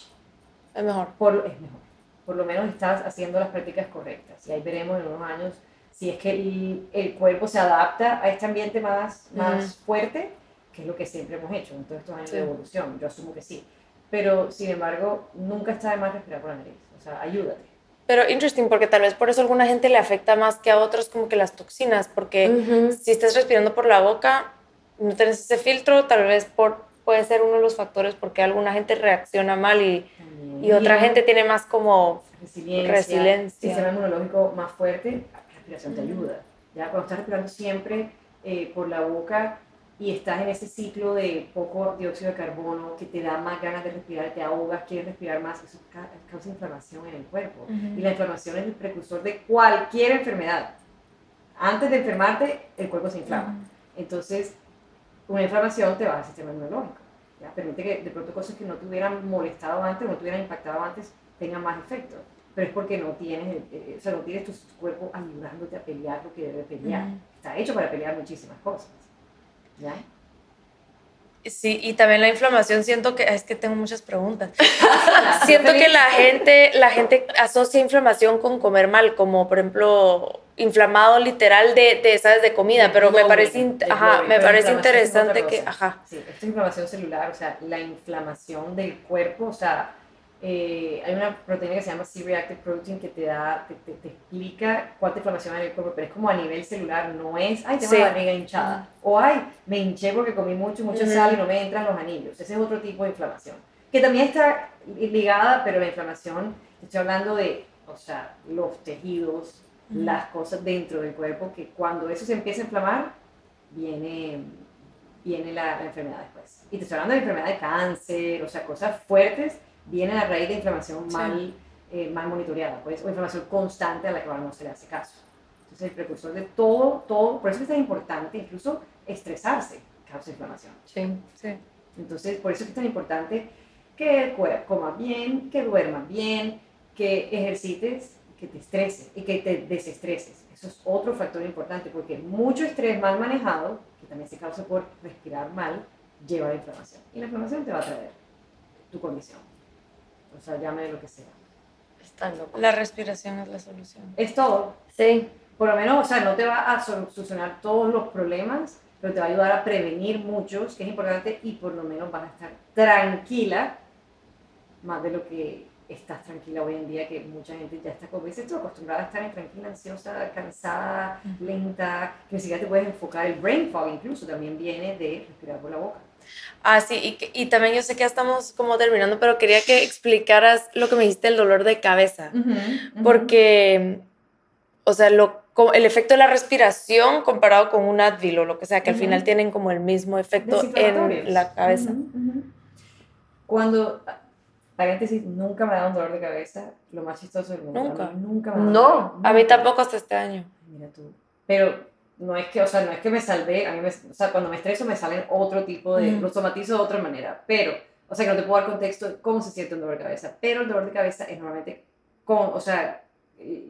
Es mejor. por, es mejor. Por lo menos estás haciendo las prácticas correctas. Y ahí veremos en unos años si es que el, el cuerpo se adapta a este ambiente más, más fuerte, que es lo que siempre hemos hecho en todos estos años Sí. de evolución. Yo asumo que sí. Pero, sin embargo, nunca está de más respirar por la nariz. O sea, ayúdate. Pero interesting, porque tal vez por eso a alguna gente le afecta más que a otros como que las toxinas, porque Ujú. si estás respirando por la boca, no tienes ese filtro, tal vez por, puede ser uno de los factores porque alguna gente reacciona mal y, y otra gente tiene más como... resiliencia, Resiliencia. sistema inmunológico más fuerte, la respiración te ayuda. ¿ya? Cuando estás respirando siempre eh, por la boca y estás en ese ciclo de poco dióxido de carbono que te da más ganas de respirar, te ahogas, quieres respirar más, eso ca- causa inflamación en el cuerpo. Y la inflamación es el precursor de cualquier enfermedad. Antes de enfermarte, el cuerpo se inflama. Entonces, una inflamación te va al sistema inmunológico. ¿ya? Permite que de pronto cosas que no te hubieran molestado antes, no te hubieran impactado antes, tengan más efecto. Pero es porque no tienes, el- eh, o sea, no tienes tu cuerpo ayudándote a pelear lo que debe pelear. Ujú. Está hecho para pelear muchísimas cosas. ¿Ya? Sí, y también la inflamación, siento que, es que tengo muchas preguntas. siento que la gente, la gente asocia inflamación con comer mal, como por ejemplo inflamado literal de, de ¿sabes? de comida, pero me parece, in- ajá, me parece interesante que, ajá, Sí, esta es inflamación celular, o sea, la inflamación del cuerpo, o sea, eh, hay una proteína que se llama C-reactive protein que te da, te, te- te explica cuánta inflamación hay en el cuerpo, pero es como a nivel celular, no es, ay, tengo Sí. la barriga hinchada, o ay, me hinché porque comí mucho, mucha Ujú. sal y no me entran los anillos. Ese es otro tipo de inflamación, que también está ligada, pero la inflamación, estoy hablando de o sea, los tejidos, las cosas dentro del cuerpo, que cuando eso se empieza a inflamar, viene, viene la, la enfermedad después. Y te estoy hablando de enfermedad de cáncer, o sea, cosas fuertes, vienen a raíz de inflamación Sí. mal, eh, mal monitoreada, pues, o inflamación constante a la que no se le hace caso. Entonces, el precursor de todo, todo, por eso es tan importante, incluso estresarse causa inflamación. Sí. Sí. Entonces, por eso es tan importante que comas bien, que duermas bien, que ejercites, que te estreses y que te desestreses. Eso es otro factor importante porque mucho estrés mal manejado, que también se causa por respirar mal, lleva a la inflamación. Y la inflamación te va a traer tu condición. O sea, llame lo que sea. Están locos. La respiración es la solución. Es todo. Sí. Por lo menos, o sea, no te va a solucionar todos los problemas, pero te va a ayudar a prevenir muchos, que es importante, y por lo menos vas a estar tranquila, más de lo que estás tranquila hoy en día, que mucha gente ya está, como dices tú, acostumbrada a estar intranquila, ansiosa, cansada, lenta, que ni siquiera te puedes enfocar. El brain fog incluso también viene de respirar por la boca. Ah, sí, y, que- y también yo sé que ya estamos como terminando, pero quería que explicaras lo que me dijiste del dolor de cabeza. Porque, o sea, lo, el efecto de la respiración comparado con un Advil o lo que sea, que al final tienen como el mismo efecto en la cabeza. Cuando, paréntesis, nunca me ha dado un dolor de cabeza, lo más chistoso del mundo. Nunca. A mí Nunca me No, dolor, A mí tampoco hasta este año. Mira tú. Pero no es que, o sea, no es que me salvé, a mí me, o sea, cuando me estreso me salen otro tipo de, Mm. los somatizo de otra manera, pero, o sea, que no te puedo dar contexto de cómo se siente un dolor de cabeza, pero el dolor de cabeza es normalmente con, o sea,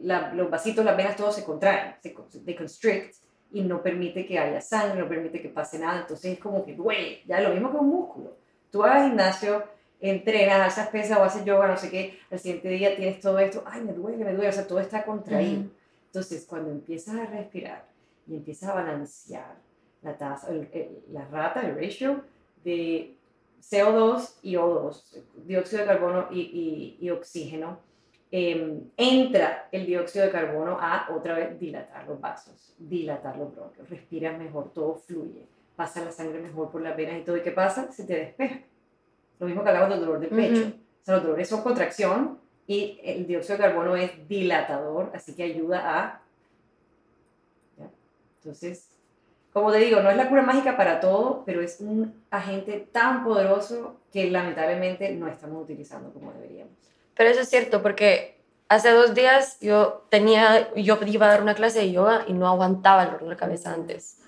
la- los vasitos, las venas, todo se contraen, se, they constrict y no permite que haya sangre, no permite que pase nada, entonces es como que duele, ya lo mismo que un músculo. Tú vas al gimnasio, entrenas, alzas pesas o haces yoga, no sé qué, al siguiente día tienes todo esto, ay, me duele, me duele, o sea, todo está contraído. Ujú. Entonces, cuando empiezas a respirar y empiezas a balancear la tasa, el- el- la rata, el ratio de CO2 y O2, dióxido de carbono y, y- y oxígeno, em, entra el dióxido de carbono a otra vez dilatar los vasos, dilatar los bronquios, respiras mejor, todo fluye, pasa la sangre mejor por las venas y todo. ¿Y qué pasa? Se te despeja. Lo mismo que hablamos del dolor del pecho. Ujú. O sea, los dolores son contracción y el dióxido de carbono es dilatador, así que ayuda a... Entonces, como te digo, no es la cura mágica para todo, pero es un agente tan poderoso que lamentablemente no estamos utilizando como deberíamos. Pero eso es cierto, porque hace dos días yo tenía, yo iba a dar una clase de yoga y no aguantaba el dolor de cabeza antes.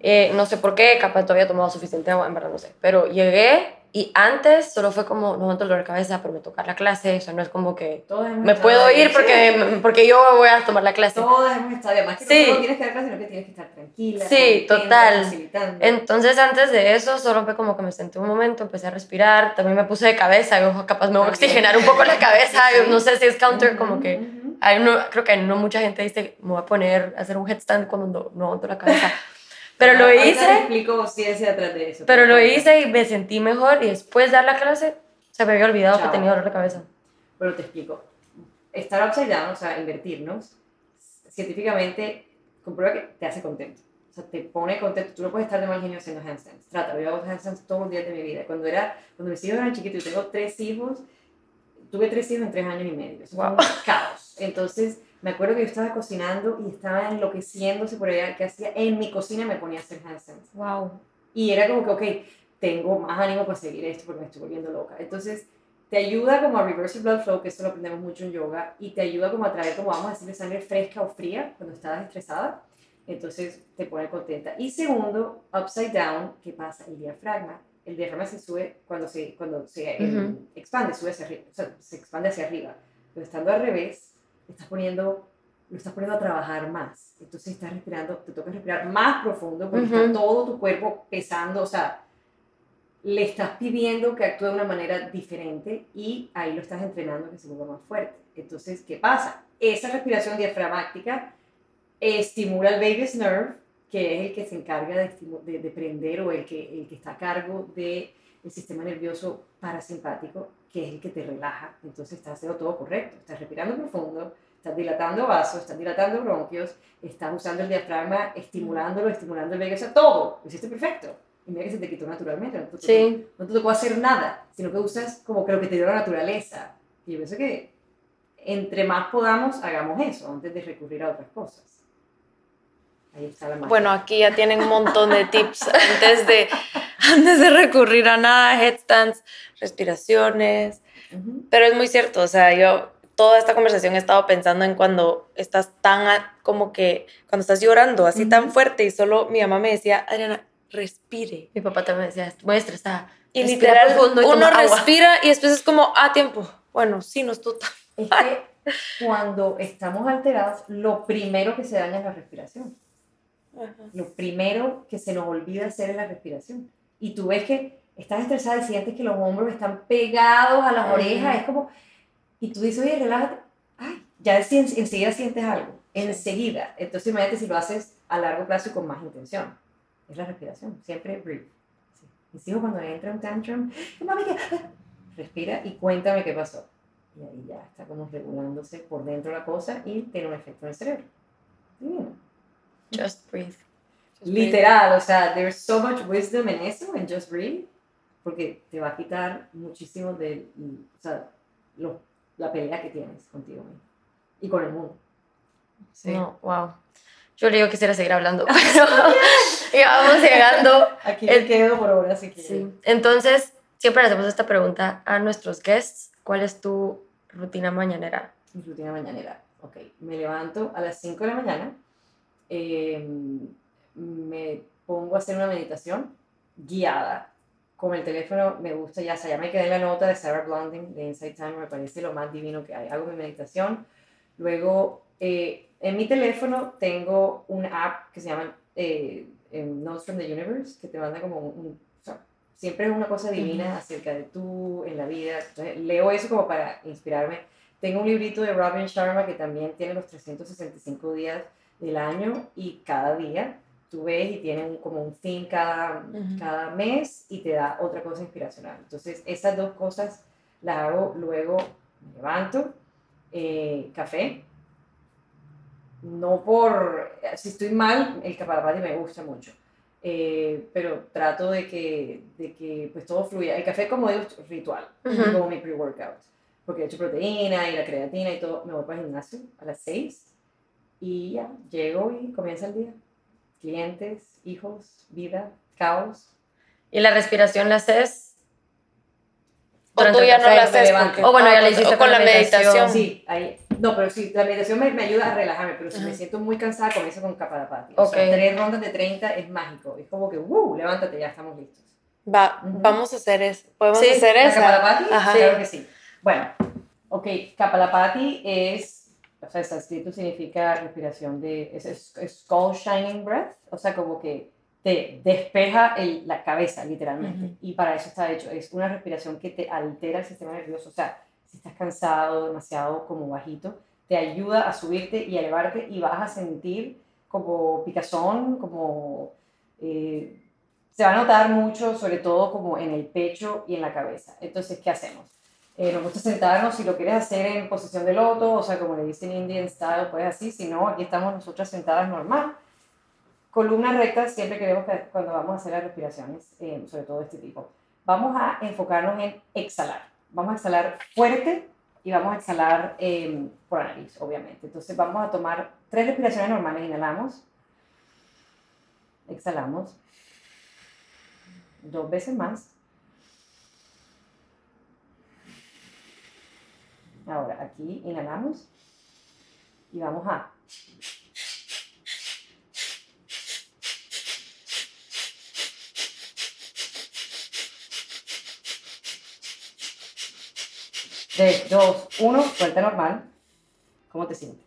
Eh, no sé por qué, capaz todavía tomado suficiente agua, en verdad no sé. Pero llegué y antes solo fue como, no aguanto el dolor de cabeza, pero me toca la clase, o sea, no es como que hemos me puedo ir porque, porque yo voy a tomar la clase. Todas hemos estado, además que Sí. no tienes que dar clase, sino que tienes que estar tranquila. Sí, total. Entonces, antes de eso, solo fue como que me senté un momento, empecé a respirar, también me puse de cabeza, yo capaz me voy a oxigenar un poco la cabeza, Sí, no sé si es counter, como que ujú. hay uno, creo que no mucha gente dice, me voy a poner a hacer un headstand cuando no, no aguanto la cabeza. Pero lo hice, explico ciencia detrás de eso. pero lo hice y me sentí mejor y después de dar la clase se me había olvidado Chao. que tenía dolor de cabeza. Pero te explico. Estar upside down, o sea, invertirnos, científicamente comprueba que te hace contento. O sea, te pone contento. Tú no puedes estar de mal genio haciendo handstands. Trata, yo hago handstands todos los días de mi vida. Cuando, era, cuando mis hijos eran chiquitos, yo tengo tres hijos, tuve tres hijos en tres años y medio. Eso Wow. fue un caos. Entonces, me acuerdo que yo estaba cocinando y estaba enloqueciéndose por allá. que hacía? En mi cocina me ponía a hacer handstands. Wow. Y era como que, ok, tengo más ánimo para seguir esto porque me estoy volviendo loca. Entonces, te ayuda como a reverse blood flow, que esto lo aprendemos mucho en yoga, y te ayuda como a traer, como vamos a decirle, sangre fresca o fría cuando estás estresada. Entonces, te pone contenta. Y segundo, upside down, ¿qué pasa? El diafragma. El diafragma se sube cuando se, cuando se eh, Ujú. expande, sube hacia arriba, o sea, se expande hacia arriba. Pero estando al revés, estás poniendo lo estás poniendo a trabajar más. Entonces estás respirando, te toca respirar más profundo porque Ujú. está todo tu cuerpo pesando, o sea, le estás pidiendo que actúe de una manera diferente y ahí lo estás entrenando que se vuelva más fuerte. Entonces, ¿qué pasa? Esa respiración diafragmática estimula el vagus nerve, que es el que se encarga de, de, de prender o el que, el que está a cargo del sistema nervioso parasimpático, que es el que te relaja. Entonces estás haciendo todo correcto. Estás respirando profundo, estás dilatando vasos, estás dilatando bronquios, estás usando el diafragma, estimulándolo, estimulando el vagus, o sea, todo. Lo hiciste perfecto. Y mira que se te quitó naturalmente. No te, tocó, Sí. no te tocó hacer nada, sino que usas como que lo que te dio la naturaleza. Y yo pienso que entre más podamos, hagamos eso antes de recurrir a otras cosas. Ahí está la magia. Bueno, aquí ya tienen un montón de tips antes de, antes de recurrir a nada, headstands, respiraciones. Ujú. Pero es muy cierto, o sea, yo toda esta conversación he estado pensando en cuando estás tan, a- como que, cuando estás llorando así tan Ujú. fuerte y solo mi mamá me decía, Adriana, respire. Mi papá también decía, muy estresada. Y Respira literal, y uno toma agua". respira y después es como, ah, tiempo. Bueno, sí, no estuvo tan... Es que cuando estamos alterados, lo primero que se daña es la respiración. Lo primero que se nos olvida hacer es la respiración. Y tú ves que estás estresada y sientes que los hombros están pegados a las orejas. Es como. Y tú dices, oye, relájate. Ay, ya en- enseguida sientes algo. Enseguida. Entonces, imagínate si lo haces a largo plazo y con más intención. Es la respiración. Siempre breathe. Sí. Mis hijos, cuando entra un tantrum, mami, respira y cuéntame qué pasó. Y ahí ya está como regulándose por dentro la cosa y tiene un efecto en el cerebro. Divino. Just breathe. Literal, o sea, there's so much wisdom en eso, en Just Breathe, porque te va a quitar muchísimo de o sea, lo- la pelea que tienes contigo mismo y con el mundo. Sí. No, wow. Yo le digo quisiera seguir hablando, pero ya vamos llegando. Aquí El- quedo por ahora si quieres. Sí. Entonces, siempre le hacemos esta pregunta a nuestros guests. ¿Cuál es tu rutina mañanera? Mi rutina mañanera. Ok, me levanto a las 5 de la mañana, eh, me pongo a hacer una meditación guiada. Con el teléfono me gusta, ya, o sea, ya me quedé en la nota de Sarah Blondin de Inside Time, me parece lo más divino que hay. Hago mi meditación. Luego, eh, en mi teléfono tengo una app que se llama eh, Notes from the Universe, que te manda como un, un- o sea, siempre es una cosa divina acerca de tú en la vida. Entonces, leo eso como para inspirarme. Tengo un librito de Robin Sharma que también tiene los 365 días del año y cada día tú ves y tiene un- como un theme cada, Ujú. cada mes y te da otra cosa inspiracional. Entonces, esas dos cosas las hago luego, me levanto, eh, café. No por, si estoy mal, el capalapati me gusta mucho. Eh, pero trato de que, de que pues todo fluya. El café, como digo, es ritual, Ujú. como mi pre-workout. Porque he hecho proteína y la creatina y todo. Me voy para el gimnasio a las 6 y ya, llego y comienza el día. Clientes, hijos, vida, caos. ¿Y la respiración la haces? O tú ya no la me haces porque- O bueno, ya Ah, la con- hiciste o con la meditación. Sí, ahí. No, pero sí, la meditación me, me ayuda a relajarme, pero si me Ajá. siento muy cansada, comienzo con Kapalapati. O sea, tres rondas de 30 es mágico. Es como que, ¡wow! Levántate, ya estamos listos. Va, Ujú. vamos a hacer eso. ¿Podemos Sí, hacer ¿La eso? Kapalapati? Ajá. Claro que sí. Bueno, ok, Kapalapati es, o sea, escrito significa respiración de, es, es, es skull shining breath, o sea, como que te despeja el- la cabeza, literalmente. Ujú. Y para eso está hecho. Es una respiración que te altera el sistema nervioso. O sea, si estás cansado, demasiado como bajito, te ayuda a subirte y a elevarte y vas a sentir como picazón, como... eh, se va a notar mucho, sobre todo como en el pecho y en la cabeza. Entonces, ¿qué hacemos? Eh, nos gusta sentarnos, si lo quieres hacer en posición de loto, o sea, como le dicen Indian style, pues así, si no, aquí estamos nosotras sentadas normal. Columna recta, siempre queremos que cuando vamos a hacer las respiraciones, eh, sobre todo de este tipo, vamos a enfocarnos en exhalar. Vamos a exhalar fuerte y vamos a exhalar eh, por la nariz, obviamente. Entonces vamos a tomar tres respiraciones normales, inhalamos, exhalamos, dos veces más. Ahora, aquí inhalamos y vamos a Tres, dos, uno, suelta normal. ¿Cómo te sientes?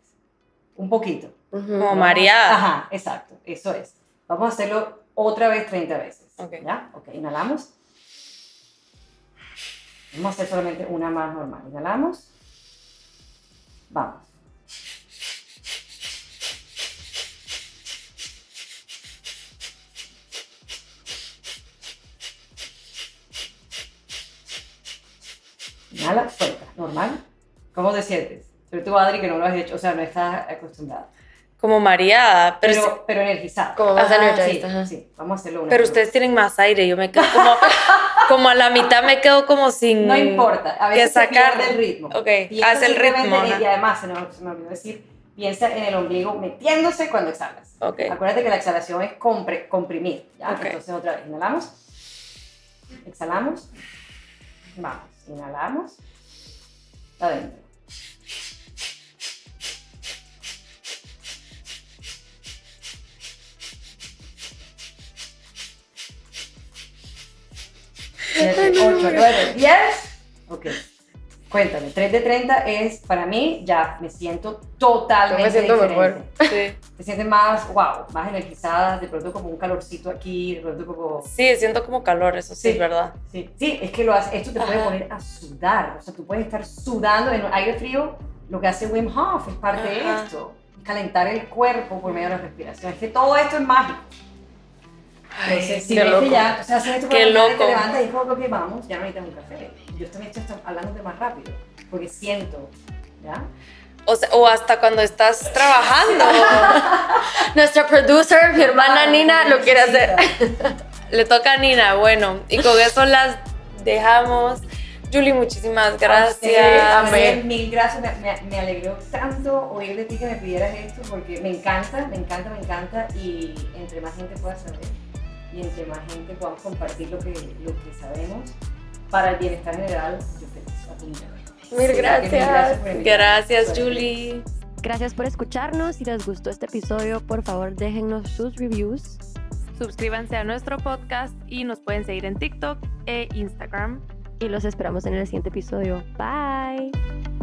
Un poquito. Como Vamos- mareada. Ajá, exacto, eso es. Vamos a hacerlo otra vez 30 veces. Ok. ¿Ya? Ok, inhalamos. Vamos a hacer solamente una más normal. Inhalamos. Vamos. Inhala, suelta. Normal. ¿Cómo te sientes? Sobre todo Adri, que no lo has hecho, o sea, no estás acostumbrada. como mareada, pero, pero, pero energizada. Como más Ajá, Sí, sí, vamos a hacerlo una pero ustedes tienen más aire, yo me quedo como, como a la mitad me quedo como sin... No importa, a veces que sacar. el ritmo. Ok, hace el ritmo. Y además, se me, se me olvidó decir, piensa en el ombligo metiéndose cuando exhalas. Ok. Acuérdate que la exhalación es compre- comprimir, ¿ya? Ok. Entonces otra vez, inhalamos, exhalamos, vamos, inhalamos, adentro. Siete, ocho, nueve, diez. Ok. Cuéntame, 3 de 30 es para mí, ya me siento totalmente Yo me siento mejor. diferente. Sí. Te sientes más, wow, más energizada, de pronto como un calorcito aquí, de pronto como... Sí, siento como calor, eso sí, Sí. es verdad. Sí, sí, es que lo hace, esto te puede Ajá. poner a sudar, o sea, tú puedes estar sudando en aire frío, lo que hace Wim Hof es parte de Ajá. esto, calentar el cuerpo por medio de la respiración, es que todo esto es mágico. Entonces, si qué ves que ya, o sea, haces esto Qué loco. te levantas y es como que vamos, ya no necesitas un café. Yo también estoy hablando de más rápido, porque siento, ¿ya? O, sea, o hasta cuando estás trabajando. Nuestra producer, mi hermana Nina, lo quiere hacer. Le toca a Nina, bueno, y con eso las dejamos. Julie, muchísimas gracias. amén. Mil gracias, me, me, me alegró tanto oír de ti que me pidieras esto porque me encanta, me encanta, me encanta y entre más gente pueda saber y entre más gente podamos compartir lo que, lo que sabemos para el bienestar general, yo feliz. Mil gracias. Gracias, Suerte. Julie. Gracias por escucharnos. Si les gustó este episodio, por favor déjennos sus reviews. Suscríbanse a nuestro podcast y nos pueden seguir en TikTok e Instagram. Y los esperamos en el siguiente episodio. Bye.